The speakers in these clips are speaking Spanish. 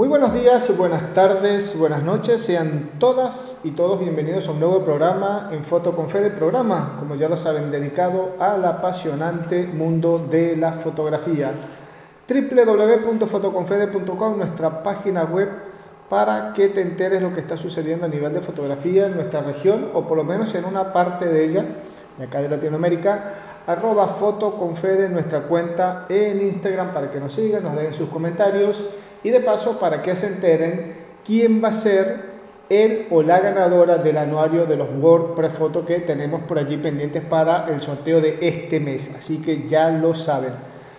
Muy buenos días, buenas tardes, buenas noches, sean todas y todos bienvenidos a un nuevo programa en Foto con Fede, programa, como ya lo saben, dedicado al apasionante mundo de la fotografía. www.fotoconfede.com, nuestra página web para que te enteres lo que está sucediendo a nivel de fotografía en nuestra región o por lo menos en una parte de ella, de acá de Latinoamérica, arroba fotoconfede, nuestra cuenta en Instagram para que nos sigan, nos den sus comentarios y de paso para que se enteren quién va a ser el o la ganadora del anuario de los World Prefoto que tenemos por allí pendientes para el sorteo de este mes. Así que ya lo saben.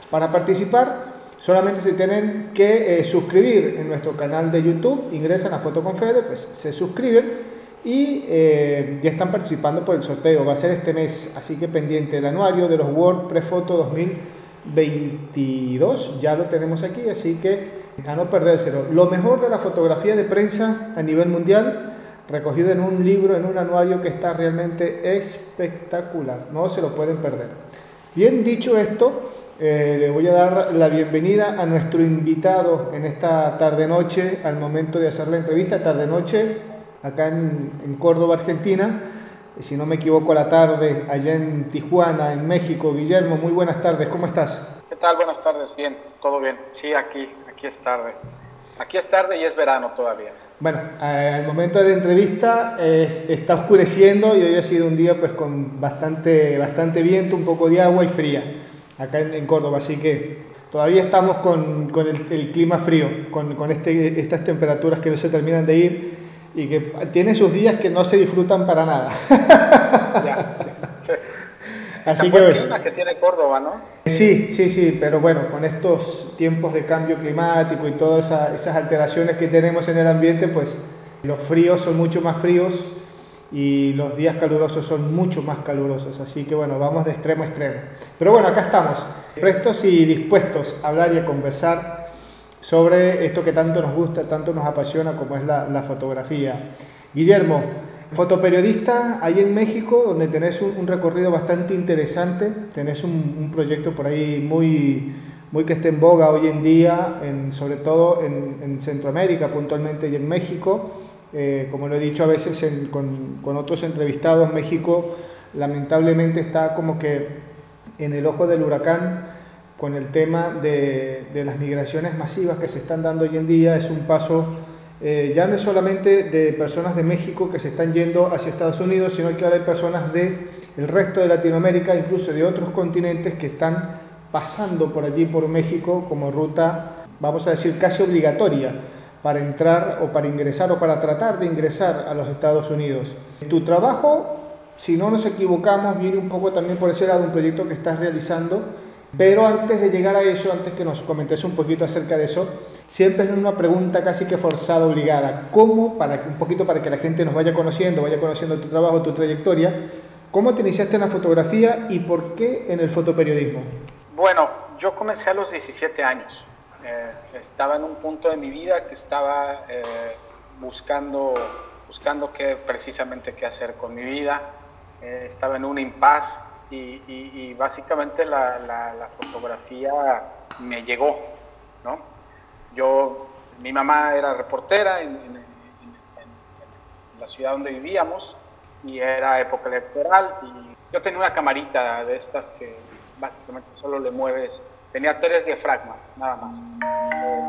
Para participar, solamente se tienen que eh, suscribir en nuestro canal de YouTube, ingresan a Foto con Fede, pues se suscriben y eh, ya están participando por el sorteo. Va a ser este mes, así que pendiente el anuario de los World Prefoto 2022. Ya lo tenemos aquí, así que a no perdérselo. Lo mejor de la fotografía de prensa a nivel mundial, recogido en un libro, en un anuario que está realmente espectacular. No se lo pueden perder. Bien dicho esto, eh, le voy a dar la bienvenida a nuestro invitado en esta tarde-noche, al momento de hacer la entrevista, tarde-noche, acá en, en Córdoba, Argentina. Si no me equivoco, la tarde, allá en Tijuana, en México. Guillermo, muy buenas tardes, ¿cómo estás? ¿Qué tal? Buenas tardes, bien, todo bien. Sí, aquí, aquí es tarde. Aquí es tarde y es verano todavía. Bueno, al momento de la entrevista está oscureciendo y hoy ha sido un día pues con bastante, bastante viento, un poco de agua y fría acá en, Córdoba, así que todavía estamos con, con el, clima frío, con, con este, estas temperaturas que no se terminan de ir y que tiene sus días que no se disfrutan para nada. Ya, Así que bueno. que tiene Córdoba, ¿no? Sí, sí, sí, pero bueno, con estos tiempos de cambio climático y todas esas alteraciones que tenemos en el ambiente, pues los fríos son mucho más fríos y los días calurosos son mucho más calurosos. Así que bueno, vamos de extremo a extremo. Pero bueno, acá estamos, prestos y dispuestos a hablar y a conversar sobre esto que tanto nos gusta, tanto nos apasiona como es la, la fotografía. Guillermo, Fotoperiodista ahí en México, donde tenés un, recorrido bastante interesante, tenés un, proyecto por ahí muy, muy que esté en boga hoy en día, en, sobre todo en, Centroamérica puntualmente y en México. Eh, como lo he dicho a veces con, otros entrevistados, México lamentablemente está como que en el ojo del huracán con el tema de las migraciones masivas que se están dando hoy en día. Es un paso eh, ya no es solamente de personas de México que se están yendo hacia Estados Unidos, sino que ahora hay personas del el resto de Latinoamérica, incluso de otros continentes, que están pasando por allí, por México, como ruta, vamos a decir, casi obligatoria para entrar o para ingresar o para tratar de ingresar a los Estados Unidos. Tu trabajo, si no nos equivocamos, viene un poco también por ese lado un proyecto que estás realizando, pero antes de llegar a eso, antes que nos comentes un poquito acerca de eso, siempre es una pregunta casi que forzada, obligada. ¿Cómo, para, un poquito para que la gente nos vaya conociendo, vaya conociendo tu trabajo, tu trayectoria, cómo te iniciaste en la fotografía y por qué en el fotoperiodismo? Bueno, yo comencé a los 17 años. Eh, estaba en un punto de mi vida que estaba eh, buscando, buscando qué, precisamente qué hacer con mi vida. Eh, estaba en un impasse y, básicamente la, la fotografía me llegó, ¿no? Yo, mi mamá era reportera en, la ciudad donde vivíamos y era época electoral y yo tenía una camarita de estas que básicamente solo le mueves, tenía tres diafragmas, nada más,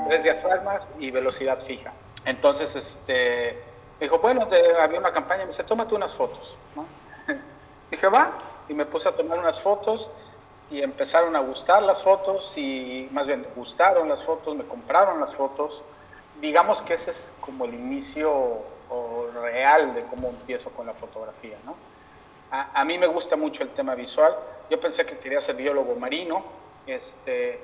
tres diafragmas y velocidad fija. Entonces, este, me dijo, bueno, había una campaña, me dice, tómate unas fotos. Dije, va, y me puse a tomar unas fotos y empezaron a gustar las fotos y más bien gustaron las fotos, me compraron las fotos. Digamos que ese es como el inicio real de cómo empiezo con la fotografía. ¿no? A, a, mí me gusta mucho el tema visual. Yo pensé que quería ser biólogo marino, este,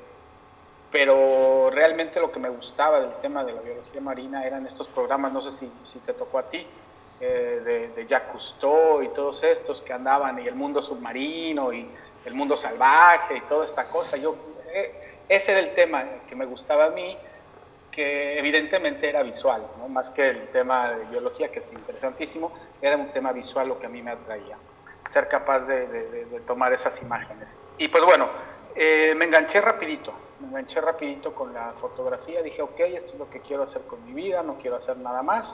pero realmente lo que me gustaba del tema de la biología marina eran estos programas, no sé si, si te tocó a ti, eh, de, de Jacques Cousteau y todos estos que andaban y el mundo submarino y el mundo salvaje y toda esta cosa. Yo, eh, ese era el tema que me gustaba a mí, que evidentemente era visual, ¿no? más que el tema de biología, que es interesantísimo, era un tema visual lo que a mí me atraía, ser capaz de, tomar esas imágenes. Y pues bueno, Eh, me enganché rapidito, me enganché rapidito con la fotografía, dije, ok, esto es lo que quiero hacer con mi vida, no quiero hacer nada más.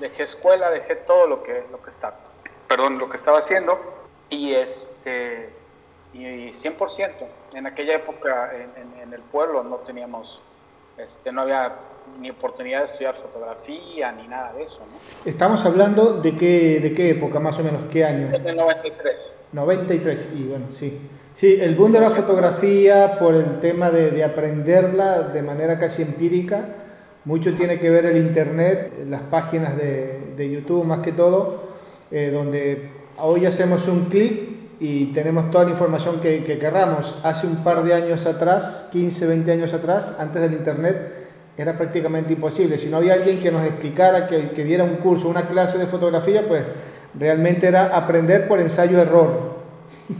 Dejé escuela, dejé todo lo que, lo que, estaba, perdón, lo que estaba haciendo y, este, y 100%. En aquella época en, en el pueblo no teníamos este, no había ni oportunidad de estudiar fotografía ni nada de eso. ¿no? Estamos hablando de qué, de qué época, más o menos, qué año. En 93. 93, y bueno, sí. Sí, el boom de la fotografía por el tema de, de aprenderla de manera casi empírica, mucho tiene que ver el Internet, las páginas de, de YouTube más que todo, eh, donde hoy hacemos un clic y tenemos toda la información que, que, querramos. Hace un par de años atrás, 15, 20 años atrás, antes del Internet, era prácticamente imposible. Si no había alguien que nos explicara, que, que diera un curso, una clase de fotografía, pues realmente era aprender por ensayo-error.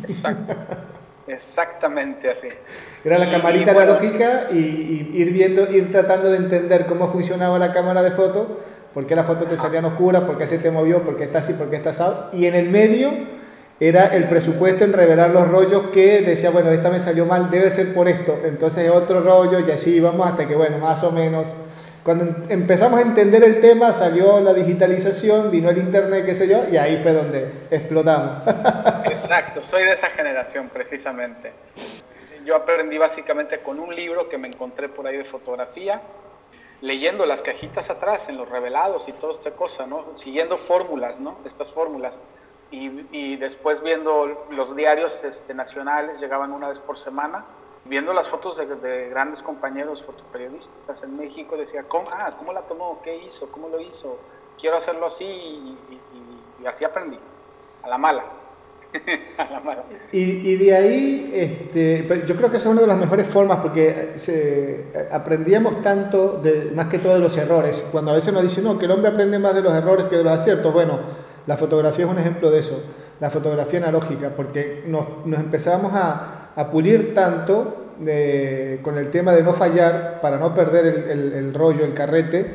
Exacto. Exactamente así. Era la camarita analógica y, y, ir viendo, ir tratando de entender cómo funcionaba la cámara de foto, por qué la foto te salía oscura, por qué se te movió, por qué está así, por qué está asado. Y en el medio era el presupuesto en revelar los rollos que decía, bueno, esta me salió mal, debe ser por esto. Entonces otro rollo y así íbamos hasta que, bueno, más o menos. Cuando em, empezamos a entender el tema, salió la digitalización, vino el internet, qué sé yo, y ahí fue donde explotamos. Exacto, soy de esa generación precisamente. Yo aprendí básicamente con un libro que me encontré por ahí de fotografía, leyendo las cajitas atrás en los revelados y toda esta cosa, ¿no? Siguiendo fórmulas, ¿no? Estas fórmulas y, después viendo los diarios este, nacionales, llegaban una vez por semana, viendo las fotos de, grandes compañeros fotoperiodistas en México, decía, ¿cómo, ah, ¿cómo la tomó? ¿Qué hizo? ¿Cómo lo hizo? Quiero hacerlo así y, así aprendí, a la mala. a la mala. Y, de ahí, este, yo creo que esa es una de las mejores formas porque aprendíamos tanto, de, más que todo de los errores. Cuando a veces nos dicen, no, que el hombre aprende más de los errores que de los aciertos. Bueno, la fotografía es un ejemplo de eso, la fotografía analógica, porque nos, nos empezábamos a, a, pulir tanto con el tema de no fallar para no perder el, el, rollo, el carrete,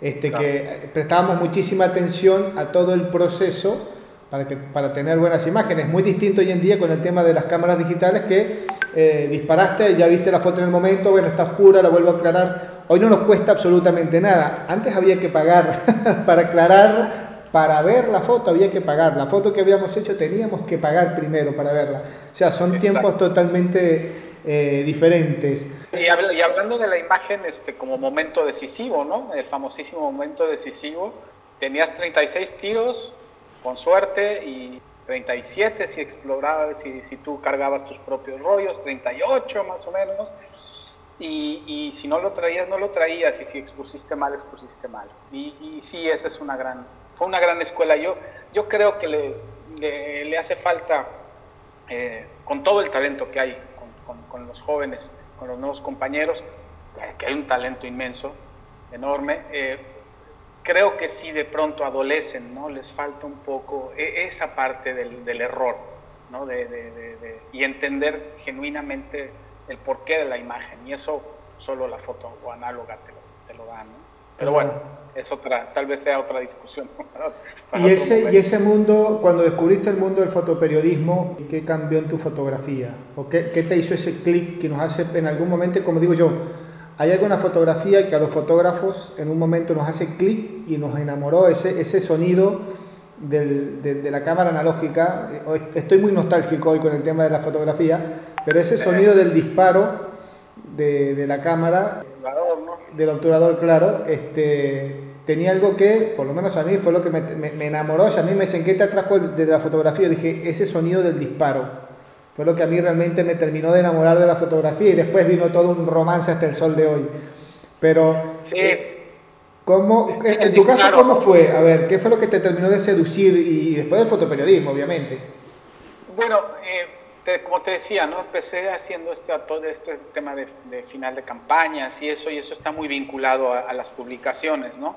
este, que prestábamos muchísima atención a todo el proceso para, que, para tener buenas imágenes. Muy distinto hoy en día con el tema de las cámaras digitales que eh, disparaste, ya viste la foto en el momento, bueno, está oscura, la vuelvo a aclarar. Hoy no nos cuesta absolutamente nada. Antes había que pagar para aclarar para ver la foto había que pagar. La foto que habíamos hecho teníamos que pagar primero para verla. O sea, son tiempos totalmente eh, diferentes. Y, hablando de la imagen este, como momento decisivo, ¿no? El famosísimo momento decisivo. Tenías 36 tiros, con suerte, y 37 si explorabas, si, si tú cargabas tus propios rollos, 38 más o menos. Y, y, si no lo traías, no lo traías, y si expusiste mal, expusiste mal. Y, y sí, esa es una gran, fue una gran escuela. Yo, yo creo que le, le, hace falta, eh, con todo el talento que hay con, con, los jóvenes, con los nuevos compañeros, que hay un talento inmenso, enorme, eh, creo que sí de pronto adolecen, ¿no? Les falta un poco e, esa parte del, del error, ¿no? De, de, de, y entender genuinamente el porqué de la imagen. Y eso solo la foto o análoga te lo, te lo da, ¿no? Pero bueno, es otra, tal vez sea otra discusión. y, ese, y ese mundo, cuando descubriste el mundo del fotoperiodismo, ¿qué cambió en tu fotografía? ¿O qué, qué te hizo ese clic que nos hace en algún momento, como digo yo, hay alguna fotografía que a los fotógrafos en un momento nos hace clic y nos enamoró ese, ese sonido del, de, de, la cámara analógica. Estoy muy nostálgico hoy con el tema de la fotografía, pero ese sonido del disparo de, de la cámara del obturador, claro, este, tenía algo que, por lo menos a mí, fue lo que me, me, enamoró. a mí me dicen, ¿qué te atrajo de la fotografía? dije, ese sonido del disparo. Fue lo que a mí realmente me terminó de enamorar de la fotografía y después vino todo un romance hasta el sol de hoy. Pero, sí. Eh, ¿cómo, en, tu caso, ¿cómo fue? A ver, ¿qué fue lo que te terminó de seducir y, después del fotoperiodismo, obviamente? Bueno, eh, como te decía, ¿no? empecé haciendo este, todo este tema de, final de campañas y eso, y eso está muy vinculado a, las publicaciones, ¿no?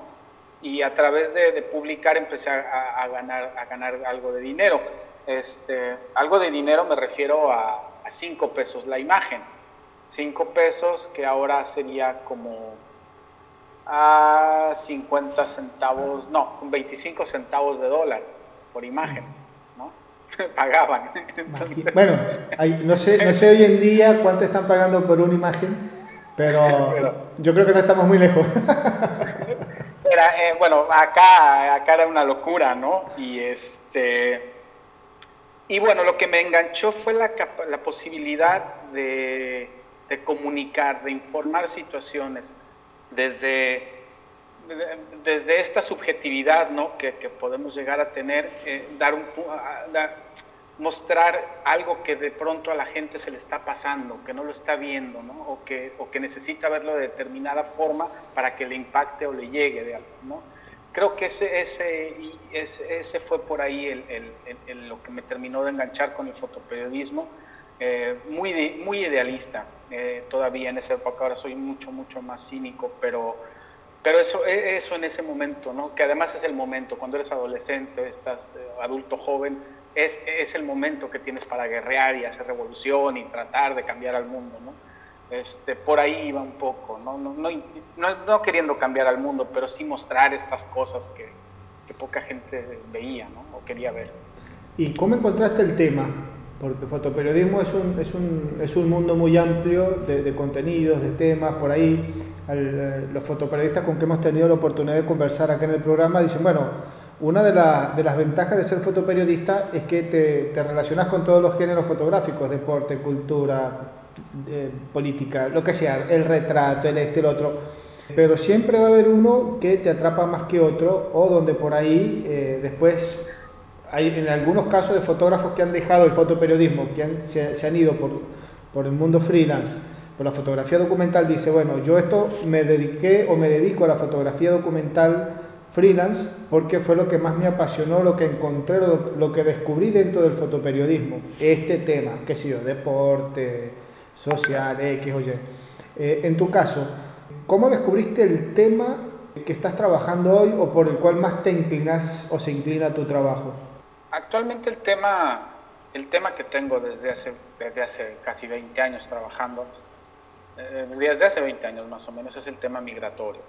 Y a través de, publicar empecé a, ganar, a ganar algo de dinero. Este, algo de dinero me refiero a, a cinco pesos la imagen. Cinco pesos que ahora sería como a 50 centavos, no, 25 centavos de dólar por imagen. pagaban. Bueno, no, sé, no sé hoy en día cuánto están pagando por una imagen, pero, yo creo que no estamos muy lejos. Era, eh, bueno, acá, acá era una locura, ¿no? Y este... Y bueno, lo que me enganchó fue la, la posibilidad de, de, comunicar, de informar situaciones desde, desde esta subjetividad ¿no? que, que podemos llegar a tener, eh, dar un, dar, mostrar algo que de pronto a la gente se le está pasando, que no lo está viendo, ¿no? o, que, o que necesita verlo de determinada forma para que le impacte o le llegue de algo. ¿no? Creo que ese, ese, ese, fue por ahí el, el, lo que me terminó de enganchar con el fotoperiodismo, eh, muy, muy idealista eh, todavía en esa época, ahora soy mucho, mucho más cínico, pero, pero eso, e, eso en ese momento, ¿no? que además es el momento, cuando eres adolescente, estás eh, adulto joven, es, es, el momento que tienes para guerrear y hacer revolución y tratar de cambiar al mundo, ¿no? Este, por ahí iba un poco, ¿no? No, no, no, queriendo cambiar al mundo, pero sí mostrar estas cosas que, que, poca gente veía, ¿no? O quería ver. ¿Y cómo encontraste el tema? Porque fotoperiodismo es un, es un, es un mundo muy amplio de, contenidos, de temas, por ahí eh, los fotoperiodistas con que hemos tenido la oportunidad de conversar acá en el programa dicen, bueno, una de, de, las ventajas de ser fotoperiodista es que te, te, relacionas con todos los géneros fotográficos, deporte, cultura, eh, política, lo que sea, el retrato, el este, el otro. Pero siempre va a haber uno que te atrapa más que otro o donde por ahí eh, después hay en algunos casos de fotógrafos que han dejado el fotoperiodismo, que se, se, han ido por, por el mundo freelance, por la fotografía documental, dice, bueno, yo esto me dediqué o me dedico a la fotografía documental freelance porque fue lo que más me apasionó, lo que encontré, lo, que descubrí dentro del fotoperiodismo, este tema, qué sé yo, deporte, social, X o Y. Eh, en tu caso, ¿cómo descubriste el tema que estás trabajando hoy o por el cual más te inclinas o se inclina tu trabajo? Actualmente el tema, el tema que tengo desde hace, desde hace casi 20 años trabajando, eh, desde hace 20 años más o menos, es el tema migratorio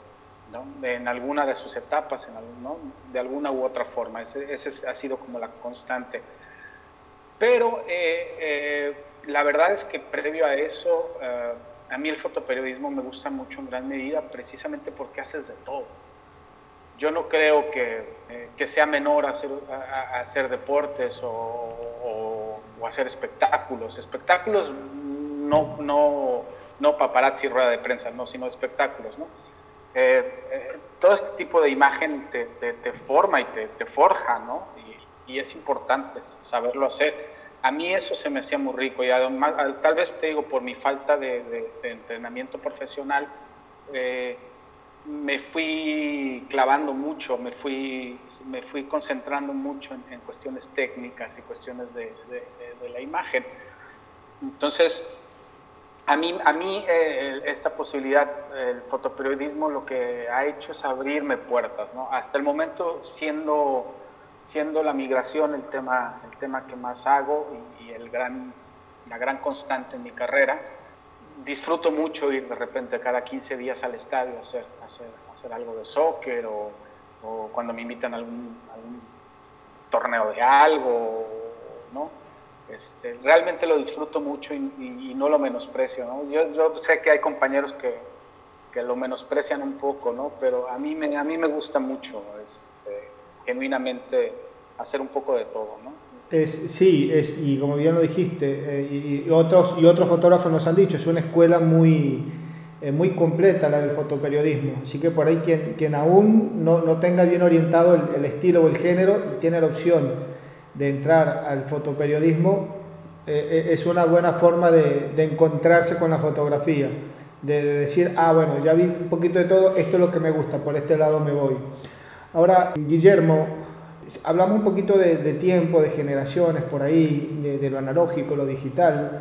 en alguna de sus etapas, en de alguna u otra forma. Ese, ese, ha sido como la constante. Pero eh, eh, la verdad es que previo a eso, eh, a mí el fotoperiodismo me gusta mucho en gran medida precisamente porque haces de todo. Yo no creo que, que sea menor hacer, hacer deportes o, o, hacer espectáculos. Espectáculos no, no, no paparazzi, rueda de prensa, no, sino espectáculos, ¿no? Eh, eh, todo este tipo de imagen te, te, forma y te, te forja, ¿no? Y, y, es importante saberlo hacer. A mí eso se me hacía muy rico y además, tal vez te digo, por mi falta de, de entrenamiento profesional, eh, me fui clavando mucho, me fui, me fui concentrando mucho en, en cuestiones técnicas y cuestiones de, de la imagen. Entonces, a mí, a mí eh, esta posibilidad, el fotoperiodismo lo que ha hecho es abrirme puertas, ¿no? Hasta el momento siendo, siendo la migración el tema, el tema que más hago y, el gran, la gran constante en mi carrera, disfruto mucho ir de repente cada 15 días al estadio a hacer, hacer, hacer algo de soccer o, cuando me invitan a algún, torneo de algo. Este, realmente lo disfruto mucho y, no lo menosprecio. ¿no? Yo, sé que hay compañeros que, que, lo menosprecian un poco, ¿no? pero a mí me, a mí me gusta mucho este, genuinamente hacer un poco de todo. ¿no? Es, sí, es, y como bien lo dijiste, eh, y, otros, y otros fotógrafos nos han dicho, es una escuela muy, eh, muy completa la del fotoperiodismo. Así que por ahí quien, quien aún no, no tenga bien orientado el, estilo o el género tiene la opción de entrar al fotoperiodismo eh, eh, es una buena forma de, encontrarse con la fotografía, de, decir, ah, bueno, ya vi un poquito de todo, esto es lo que me gusta, por este lado me voy. Ahora, Guillermo, hablamos un poquito de, tiempo, de generaciones por ahí, de, lo analógico, lo digital.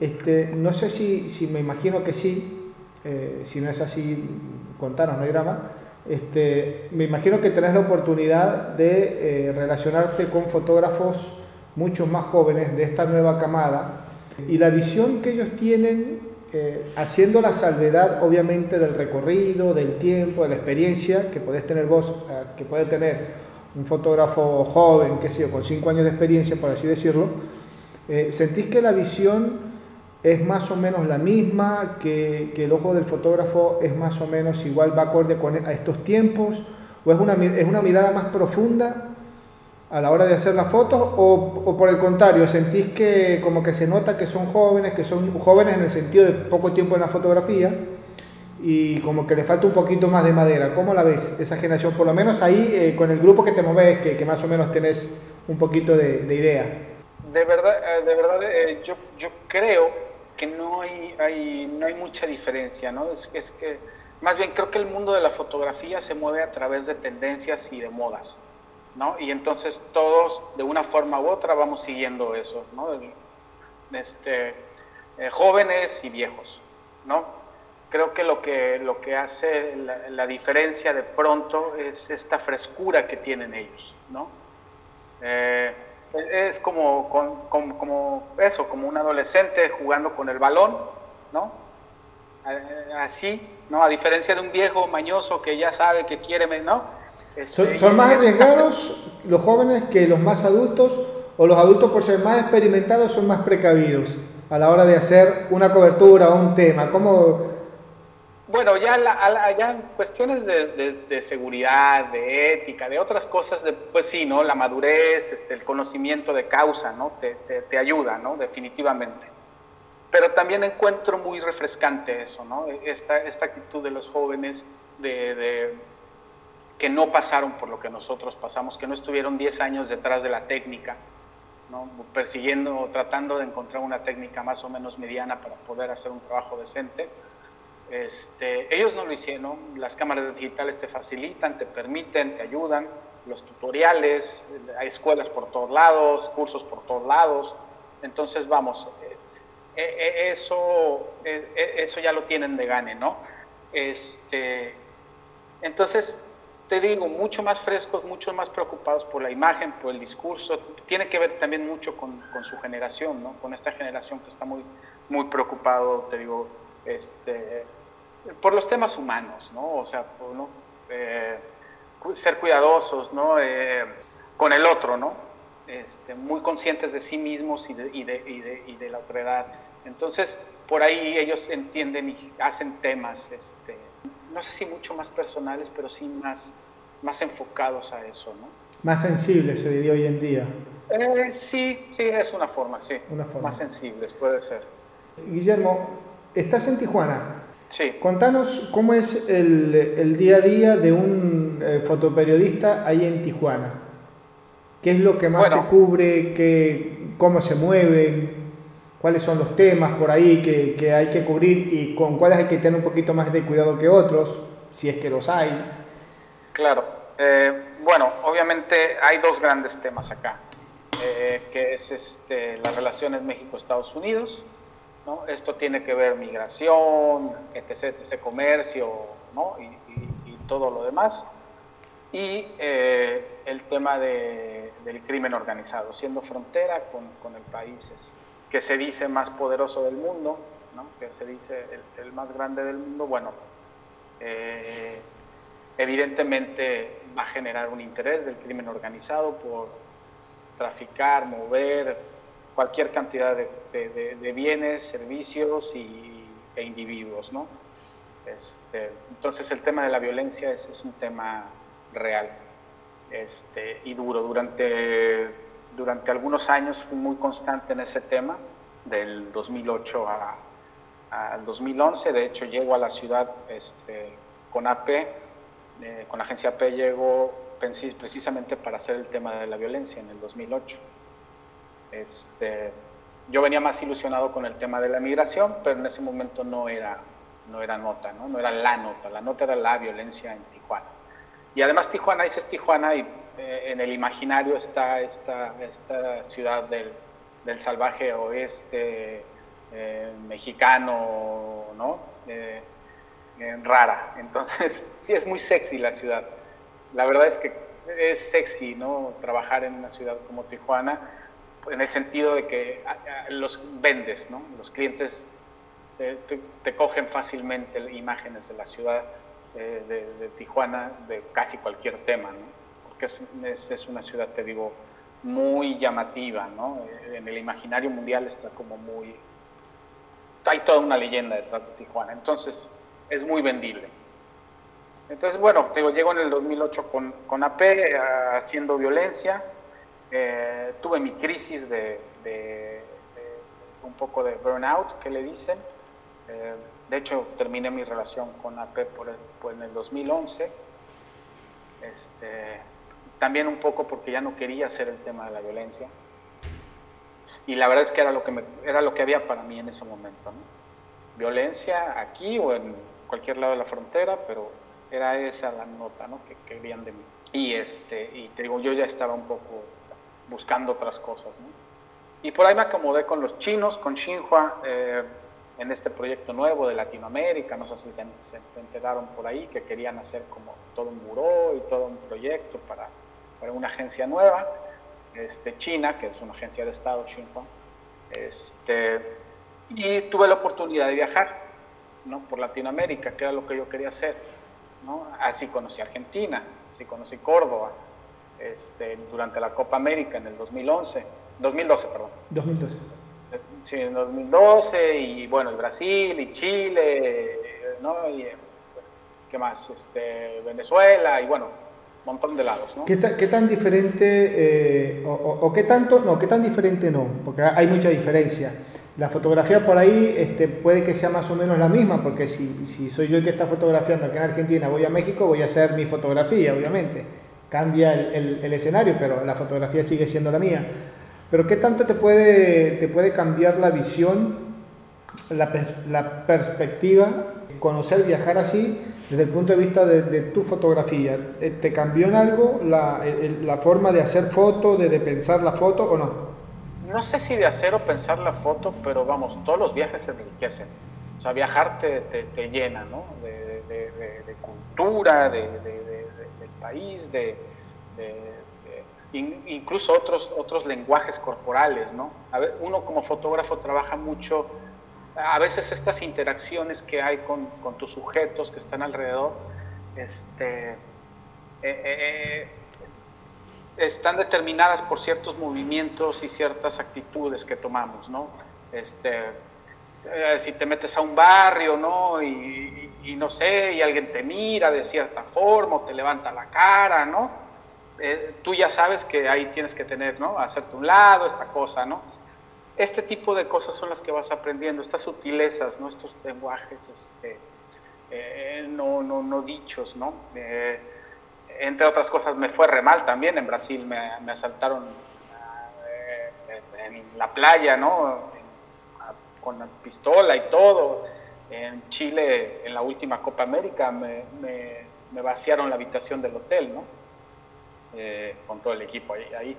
Este, no sé si, si me imagino que sí, eh, si no es así, contanos, no hay drama. Este, me imagino que tenés la oportunidad de eh, relacionarte con fotógrafos mucho más jóvenes de esta nueva camada. Y la visión que ellos tienen, eh, haciendo la salvedad obviamente del recorrido, del tiempo, de la experiencia que podés tener vos, eh, que puede tener un fotógrafo joven, que sé yo, con cinco años de experiencia, por así decirlo, ¿sentís que la visión es más o menos la misma, que, que, el ojo del fotógrafo es más o menos igual, va acorde con, a estos tiempos, o es una, es una mirada más profunda a la hora de hacer las fotos, o, o por el contrario, sentís que como que se nota que son jóvenes, que son jóvenes en el sentido de poco tiempo en la fotografía, y como que le falta un poquito más de madera. ¿Cómo la ves esa generación? Por lo menos ahí eh, con el grupo que te mueves, que, que, más o menos tenés un poquito de, de idea. De verdad, eh, de verdad eh, yo, yo creo que no hay, no hay mucha diferencia, ¿no? Es, que, más bien creo que el mundo de la fotografía se mueve a través de tendencias y de modas, ¿no? Y entonces todos, de una forma u otra, vamos siguiendo eso, ¿no? Este, jóvenes y viejos, ¿no? creo que lo que, lo que hace la, la, diferencia de pronto es esta frescura que tienen ellos, ¿no? Eh, es como, como, como, eso, como un adolescente jugando con el balón, ¿no? Así, ¿no? A diferencia de un viejo mañoso que ya sabe que quiere, ¿no? Este, ¿Son, ¿Son, más arriesgados los jóvenes que los más adultos o los adultos por ser más experimentados son más precavidos a la hora de hacer una cobertura o un tema? ¿Cómo, bueno, ya, la, en cuestiones de, seguridad, de ética, de otras cosas, de, pues sí, ¿no? La madurez, este, el conocimiento de causa, ¿no? Te, ayuda, ¿no? Definitivamente. Pero también encuentro muy refrescante eso, ¿no? Esta, esta actitud de los jóvenes de, que no pasaron por lo que nosotros pasamos, que no estuvieron 10 años detrás de la técnica, ¿no? Persiguiendo, tratando de encontrar una técnica más o menos mediana para poder hacer un trabajo decente este, ellos no lo hicieron, las cámaras digitales te facilitan, te permiten, te ayudan, los tutoriales, hay escuelas por todos lados, cursos por todos lados, entonces vamos, eh, eh, eso, eh, eso ya lo tienen de gane, ¿no? Este, entonces, te digo, mucho más frescos, mucho más preocupados por la imagen, por el discurso, tiene que ver también mucho con, con su generación, ¿no? Con esta generación que está muy, muy preocupado, te digo, este, por los temas humanos, ¿no? O sea, ¿no? Eh, ser cuidadosos, ¿no? Eh, con el otro, ¿no? Este, muy conscientes de sí mismos y de, y, de, y, de, y de, la otredad. Entonces, por ahí ellos entienden y hacen temas, este, no sé si mucho más personales, pero sí más, más enfocados a eso, ¿no? Más sensibles, se diría hoy en día. Eh, sí, sí, es una forma, sí. Una forma. Más sensibles, puede ser. Guillermo, estás en Tijuana. Sí. Contanos cómo es el, el día a día de un eh, fotoperiodista ahí en Tijuana. ¿Qué es lo que más bueno, se cubre? Qué, ¿Cómo se mueven? ¿Cuáles son los temas por ahí que, que, hay que cubrir y con cuáles hay que tener un poquito más de cuidado que otros, si es que los hay? Claro. Eh, bueno, obviamente hay dos grandes temas acá, eh, que es este, las relaciones México-Estados Unidos ¿no? Esto tiene que ver migración, etc., etc., comercio ¿no? y, todo lo demás. Y eh, el tema de, del crimen organizado, siendo frontera con, con, el país que se dice más poderoso del mundo, ¿no? que se dice el, el, más grande del mundo, bueno, eh, evidentemente va a generar un interés del crimen organizado por traficar, mover, cualquier cantidad de, de, bienes, servicios y, e individuos. ¿no? Este, entonces el tema de la violencia es, es un tema real este, y duro. Durante, durante algunos años fui muy constante en ese tema, del 2008 a, al 2011. De hecho, llego a la ciudad este, con AP, eh, con la agencia AP llego precisamente para hacer el tema de la violencia en el 2008. Este, yo venía más ilusionado con el tema de la migración, pero en ese momento no era, no era nota, ¿no? no era la nota, la nota era la violencia en Tijuana. Y además Tijuana, dices Tijuana y eh, en el imaginario está esta, esta ciudad del, del salvaje oeste eh, mexicano, ¿no? Eh, rara. Entonces, sí, es muy sexy la ciudad. La verdad es que es sexy, ¿no? Trabajar en una ciudad como Tijuana en el sentido de que los vendes, ¿no? Los clientes te, cogen fácilmente imágenes de la ciudad de, de, Tijuana de casi cualquier tema, ¿no? porque es, es, una ciudad, te digo, muy llamativa, ¿no? En el imaginario mundial está como muy... Hay toda una leyenda detrás de Tijuana, entonces es muy vendible. Entonces, bueno, te digo, llego en el 2008 con, con AP haciendo violencia, eh, tuve mi crisis de, de, un poco de burnout, que le dicen. Eh, de hecho, terminé mi relación con AP por, el, en el 2011. Este, también un poco porque ya no quería hacer el tema de la violencia. Y la verdad es que era lo que, me, era lo que había para mí en ese momento. Violencia aquí o en cualquier lado de la frontera, pero era esa la nota ¿no? que querían de mí. Y, este, y te digo, yo ya estaba un poco buscando otras cosas. ¿no? Y por ahí me acomodé con los chinos, con Xinhua, eh, en este proyecto nuevo de Latinoamérica, no sé si se enteraron por ahí, que querían hacer como todo un buró y todo un proyecto para, para una agencia nueva, este, China, que es una agencia de Estado, Xinhua. Este, y tuve la oportunidad de viajar ¿no? por Latinoamérica, que era lo que yo quería hacer. ¿no? Así conocí Argentina, así conocí Córdoba, este, durante la Copa América en el 2011, 2012, perdón. 2012. Sí, en 2012, y bueno, el Brasil, y Chile, ¿no? Y, ¿qué más? Este, Venezuela, y bueno, un montón de lados, ¿no? ¿Qué, qué tan diferente, eh, o, o, qué tanto, no, qué tan diferente no? Porque hay mucha diferencia. La fotografía por ahí este, puede que sea más o menos la misma, porque si, si soy yo el que está fotografiando aquí en Argentina, voy a México, voy a hacer mi fotografía, obviamente cambia el, el, escenario, pero la fotografía sigue siendo la mía. Pero ¿qué tanto te puede, te puede cambiar la visión, la, perspectiva, conocer, viajar así, desde el punto de vista de, tu fotografía? ¿Te cambió en algo la, la forma de hacer foto, de, de, pensar la foto o no? No sé si de hacer o pensar la foto, pero vamos, todos los viajes se enriquecen. O sea, viajar te, te, te llena, ¿no? De, de cultura, de, país, de, incluso otros, otros lenguajes corporales, ¿no? Uno como fotógrafo trabaja mucho, a veces estas interacciones que hay con, tus sujetos que están alrededor, este, eh, eh, están determinadas por ciertos movimientos y ciertas actitudes que tomamos, ¿no? Este, eh, si te metes a un barrio, ¿no? No sé, y alguien te mira de cierta forma o te levanta la cara, ¿no? Eh, tú ya sabes que ahí tienes que tener, ¿no? Hacerte un lado, esta cosa, ¿no? Este tipo de cosas son las que vas aprendiendo, estas sutilezas, ¿no? Estos lenguajes, este, eh, no, no, no dichos, ¿no? entre otras cosas, me fue re mal también. En Brasil me, me asaltaron en la playa, ¿no? con la pistola y todo. En Chile, en la última Copa América, me, me, vaciaron la habitación del hotel, ¿no? Eh, con todo el equipo ahí. ahí.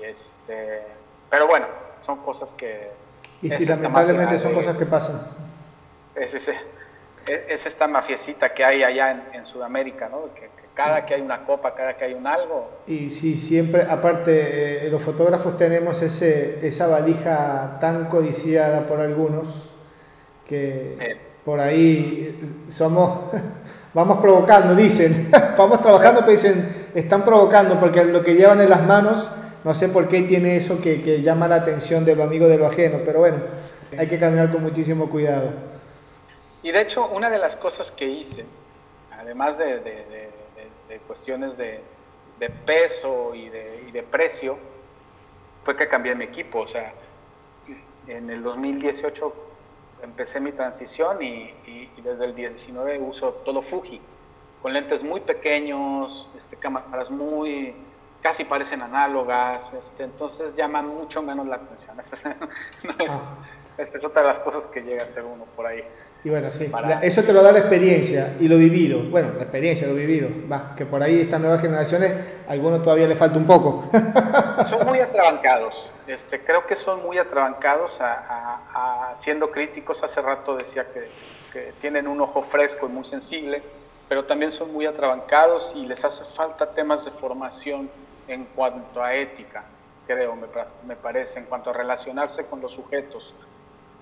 Y este, pero bueno, son cosas que... Y si lamentablemente son cosas que pasan. Es, es, es, esta mafiecita que hay allá en, en Sudamérica, ¿no? Que, cada que hay una copa, cada que hay un algo. Y sí, siempre, aparte, eh, los fotógrafos tenemos ese, esa valija tan codiciada por algunos que por ahí somos, vamos provocando, dicen, vamos trabajando, pero dicen, están provocando porque lo que llevan en las manos, no sé por qué tiene eso que, que llama la atención de lo amigo de lo ajeno, pero bueno, hay que caminar con muchísimo cuidado. Y de hecho, una de las cosas que hice, además de, de de cuestiones de, de peso y de, y de, precio, fue que cambié mi equipo. O sea, en el 2018 empecé mi transición y, y, y desde el 19 uso todo Fuji, con lentes muy pequeños, este, cámaras muy casi parecen análogas, este, entonces llaman mucho menos la atención. Esa es, otra de las cosas que llega a ser uno por ahí. Y bueno, sí, eso te lo da la experiencia y lo vivido. Bueno, la experiencia, lo vivido. Va, que por ahí estas nuevas generaciones, a algunos todavía le falta un poco. son muy atrabancados. Este, creo que son muy atrabancados a, a, siendo críticos. Hace rato decía que, que tienen un ojo fresco y muy sensible, pero también son muy atrabancados y les hace falta temas de formación en cuanto a ética, creo, me, me, parece, en cuanto a relacionarse con los sujetos,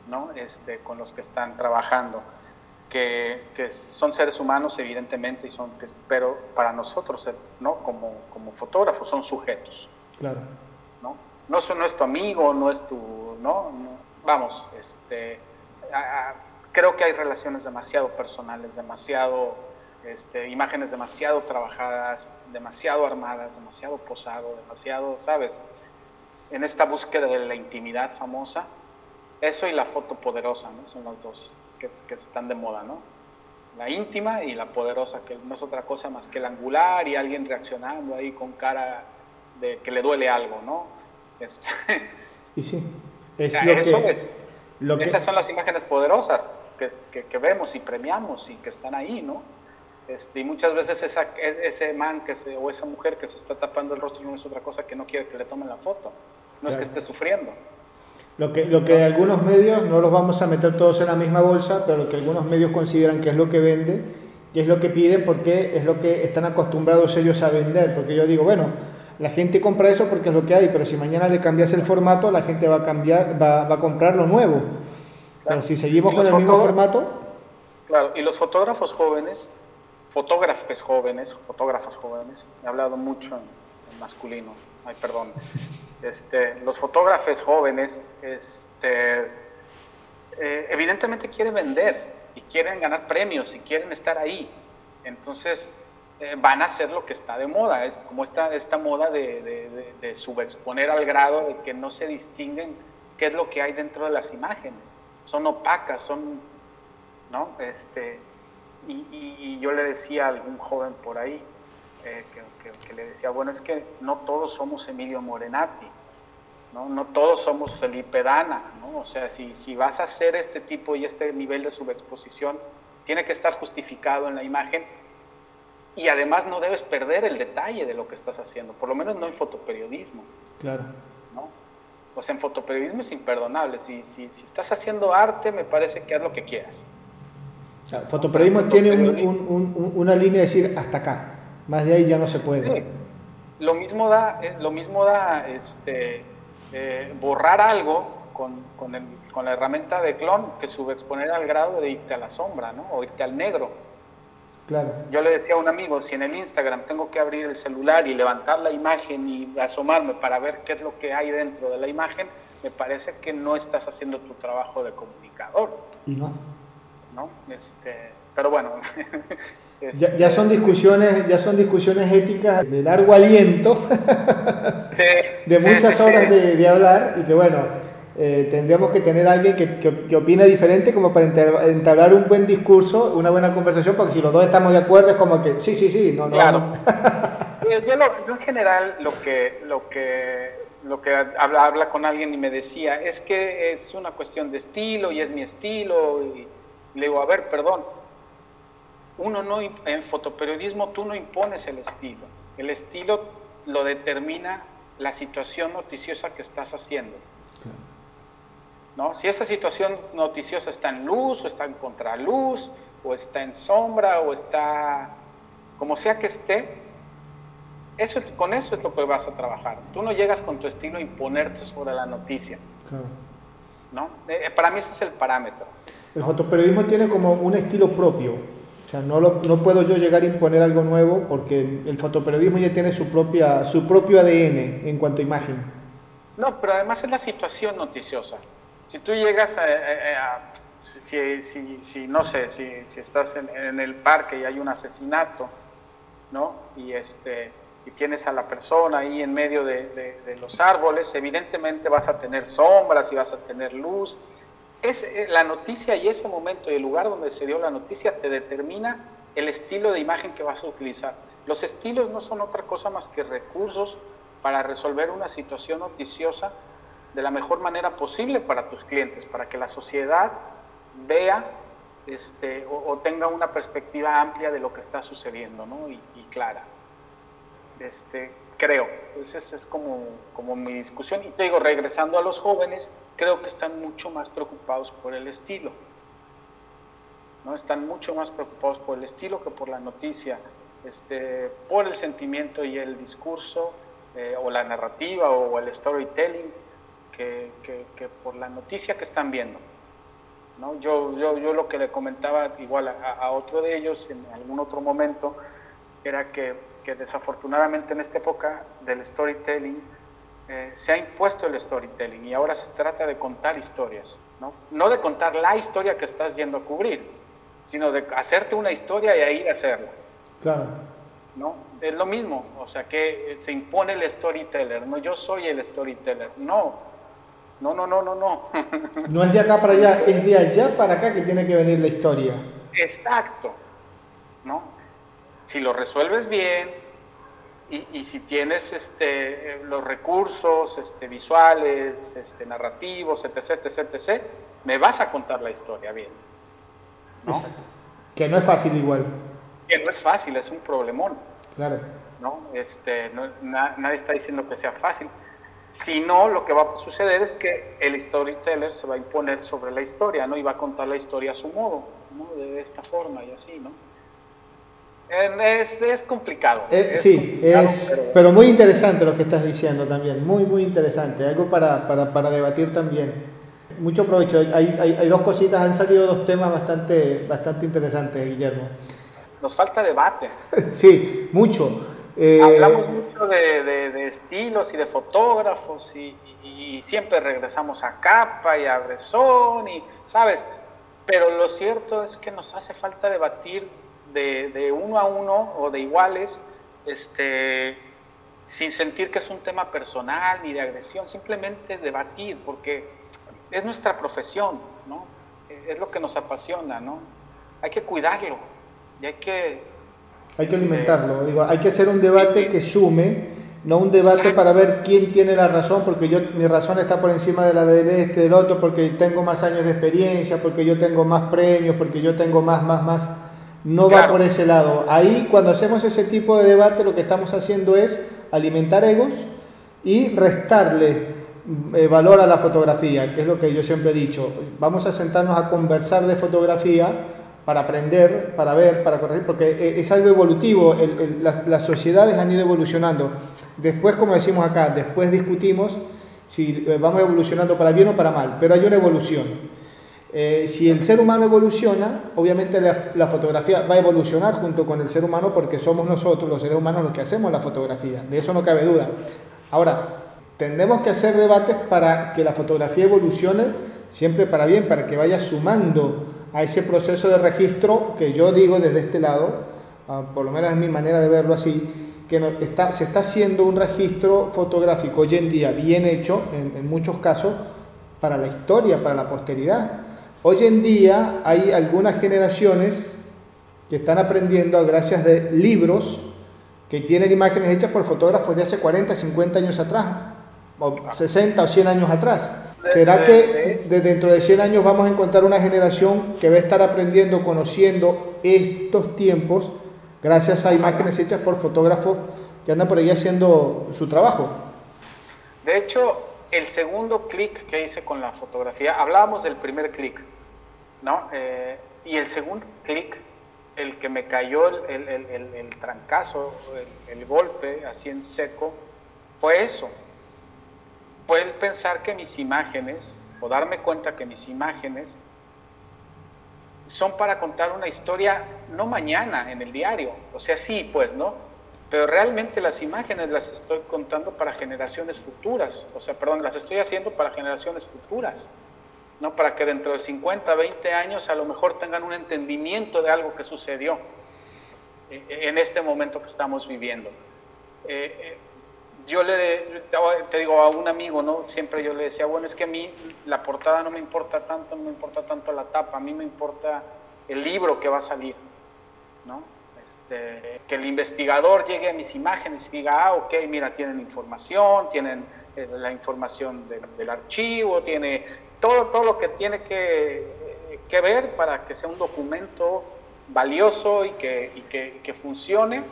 ¿no? este, con los que están trabajando. que, que, son seres humanos evidentemente, y son, pero para nosotros, ¿no? Como, como fotógrafos, son sujetos. Claro. ¿no? No, no es tu amigo, no es tu, ¿no? vamos, este, creo que hay relaciones demasiado personales, demasiado, este, imágenes demasiado trabajadas, demasiado armadas, demasiado posado, demasiado, ¿sabes? En esta búsqueda de la intimidad famosa, eso y la foto poderosa, ¿no? Son los dos que, que están de moda, ¿no? La íntima y la poderosa, que no es otra cosa más que el angular y alguien reaccionando ahí con cara de que le duele algo, ¿no? Este, y sí, es lo que, lo que... Esas son las imágenes poderosas que, que, vemos y premiamos y que están ahí, ¿no? Este, y muchas veces esa, ese man que se, o esa mujer que se está tapando el rostro no es otra cosa que no quiere que le tomen la foto, no es que esté sufriendo. Lo que, lo que algunos medios, no los vamos a meter todos en la misma bolsa, pero lo que algunos medios consideran que es lo que vende, y es lo que piden porque es lo que están acostumbrados ellos a vender. Porque yo digo, bueno, la gente compra eso porque es lo que hay, pero si mañana le cambias el formato, la gente va a, cambiar, va, va a comprar lo nuevo. Pero si seguimos con el mismo formato... Claro, y los fotógrafos jóvenes, fotógrafes jóvenes, fotógrafas jóvenes, he hablado mucho en, masculino, ay, perdón, este, los fotógrafos jóvenes, este, eh, evidentemente quieren vender y quieren ganar premios y quieren estar ahí. Entonces, eh, van a hacer lo que está de moda, es como esta, esta moda de, de, de, subexponer al grado de que no se distinguen qué es lo que hay dentro de las imágenes. Son opacas, son, ¿no? Este, y, yo le decía a algún joven por ahí, eh, que, le decía, bueno, es que no todos somos Emilio Morenati, ¿no? No todos somos Felipe Dana, ¿no? O sea, si, si vas a hacer este tipo y este nivel de subexposición, tiene que estar justificado en la imagen y además no debes perder el detalle de lo que estás haciendo, por lo menos no en fotoperiodismo. Claro. ¿no? O sea, en fotoperiodismo es imperdonable. Si, si, si estás haciendo arte, me parece que haz lo que quieras. O fotoperiodismo tiene una línea de decir hasta acá, más de ahí ya no se puede. Lo mismo da, eh, lo mismo da este, eh, borrar algo con, con, el, con, la herramienta de clon que subexponer al grado de irte a la sombra, ¿no? O irte al negro. Yo le decía a un amigo, si en el Instagram tengo que abrir el celular y levantar la imagen y asomarme para ver qué es lo que hay dentro de la imagen, me parece que no estás haciendo tu trabajo de comunicador. Y no. ¿No? Este, pero bueno. ya, son discusiones, ya son discusiones éticas de largo aliento, de muchas horas de, de hablar y que bueno, eh, tendríamos que tener a alguien que, que, opine diferente como para entablar un buen discurso, una buena conversación, porque si los dos estamos de acuerdo es como que sí, sí, sí, no, no. Claro. yo, en general lo que, lo que, lo que habla, habla con alguien y me decía es que es una cuestión de estilo y es mi estilo. Y le digo, a ver, perdón, uno no, en fotoperiodismo tú no impones el estilo, el estilo lo determina la situación noticiosa que estás haciendo. ¿no? Si esa situación noticiosa está en luz o está en contraluz o está en sombra o está como sea que esté, eso, con eso es lo que vas a trabajar. Tú no llegas con tu estilo a imponerte sobre la noticia. ¿no? Eh, para mí ese es el parámetro. El fotoperiodismo tiene como un estilo propio. O sea, no, no puedo yo llegar a imponer algo nuevo porque el fotoperiodismo ya tiene su, propia, su propio ADN en cuanto a imagen. No, pero además es la situación noticiosa. Si tú llegas a, si, si, si, no sé, si, si estás en, el parque y hay un asesinato, ¿no? Y, este, y tienes a la persona ahí en medio de, de, los árboles, evidentemente vas a tener sombras y vas a tener luz. Es, eh, la noticia y ese momento y el lugar donde se dio la noticia te determina el estilo de imagen que vas a utilizar. Los estilos no son otra cosa más que recursos para resolver una situación noticiosa de la mejor manera posible para tus clientes, para que la sociedad vea este, o, tenga una perspectiva amplia de lo que está sucediendo ¿no? y, clara. Este, creo, esa es, como, como mi discusión. Y te digo, regresando a los jóvenes, creo que están mucho más preocupados por el estilo. ¿no? Están mucho más preocupados por el estilo que por la noticia, este, por el sentimiento y el discurso, eh, o la narrativa, o el storytelling que, por la noticia que están viendo. ¿no? Yo, yo, yo lo que le comentaba igual a, otro de ellos en algún otro momento era que, que desafortunadamente en esta época del storytelling eh, se ha impuesto el storytelling y ahora se trata de contar historias, ¿no? no de contar la historia que estás yendo a cubrir, sino de hacerte una historia y ahí hacerla. Claro. ¿No? Es lo mismo, o sea que se impone el storyteller, no yo soy el storyteller, no, no, no, no, no, no. no es de acá para allá, es de allá para acá que tiene que venir la historia. Exacto, ¿no? Si lo resuelves bien y, y si tienes este, los recursos este, visuales, este, narrativos, etc, etc, etc, me vas a contar la historia bien. Exacto. Que no es fácil igual. Que no es fácil, es un problemón. Claro. ¿no? Este, nadie está diciendo que sea fácil. Si no, lo que va a suceder es que el storyteller se va a imponer sobre la historia, ¿no? Y va a contar la historia a su modo, ¿no? De esta forma y así, ¿no? Es, es complicado. Eh, sí, es, pero... muy interesante lo que estás diciendo también, muy, muy interesante, algo para, para, para debatir también. Mucho provecho, hay, hay, hay, dos cositas, han salido dos temas bastante, bastante interesantes, Guillermo. Nos falta debate. sí, mucho. Eh, Hablamos mucho de, de, estilos y de fotógrafos y, y, siempre regresamos a Capa y a Bresson y, ¿sabes? Pero lo cierto es que nos hace falta debatir de, de uno a uno o de iguales, este, sin sentir que es un tema personal ni de agresión, simplemente debatir, porque es nuestra profesión, ¿no? Es lo que nos apasiona, ¿no? Hay que cuidarlo y hay que hay que alimentarlo. Digo, hay que hacer un debate que sume, no un debate para ver quién tiene la razón, porque yo mi razón está por encima de la del este, del otro, porque tengo más años de experiencia, porque yo tengo más premios, porque yo tengo más, más, más. No va por ese lado. Ahí, cuando hacemos ese tipo de debate, lo que estamos haciendo es alimentar egos y restarle eh, valor a la fotografía, que es lo que yo siempre he dicho. Vamos a sentarnos a conversar de fotografía para aprender, para ver, para corregir, porque e, es algo evolutivo, las, sociedades han ido evolucionando. Después, como decimos acá, después discutimos si eh, vamos evolucionando para bien o para mal, pero hay una evolución. Eh, si el ser humano evoluciona, obviamente la, fotografía va a evolucionar junto con el ser humano porque somos nosotros, los seres humanos, los que hacemos la fotografía, de eso no cabe duda. Ahora, tendremos que hacer debates para que la fotografía evolucione siempre para bien, para que vaya sumando a ese proceso de registro que yo digo desde este lado, ah, por lo menos es mi manera de verlo así, que está, se está haciendo un registro fotográfico hoy en día bien hecho, en, muchos casos, para la historia, para la posteridad. Hoy en día hay algunas generaciones que están aprendiendo gracias de libros que tienen imágenes hechas por fotógrafos de hace 40, 50 años atrás, o 60 o 100 años atrás. ¿Será que de dentro de 100 años vamos a encontrar una generación que va a estar aprendiendo, conociendo estos tiempos gracias a imágenes hechas por fotógrafos que andan por ahí haciendo su trabajo? De hecho, el segundo clic que hice con la fotografía, hablábamos del primer clic, ¿no? Eh, y el segundo clic, el que me cayó el, el, el, el trancazo, el golpe así en seco, fue eso fue el pensar que mis imágenes, o darme cuenta que mis imágenes son para contar una historia no mañana en el diario, o sea, sí, pues, ¿no? Pero realmente las imágenes las estoy contando para generaciones futuras, o sea, perdón, las estoy haciendo para generaciones futuras, ¿no? Para que dentro de 50, 20 años a lo mejor tengan un entendimiento de algo que sucedió eh, en este momento que estamos viviendo. Eh, eh, yo le, te digo a un amigo, ¿no? Siempre yo le decía, bueno, es que a mí la portada no me importa tanto, no me importa tanto la tapa, a mí me importa el libro que va a salir, ¿no? Este, que el investigador llegue a mis imágenes y diga, ah, ok, mira, tienen información, tienen eh, la información del archivo, tiene todo, todo lo que tiene que, que, ver para que sea un documento valioso y que, y que, que funcione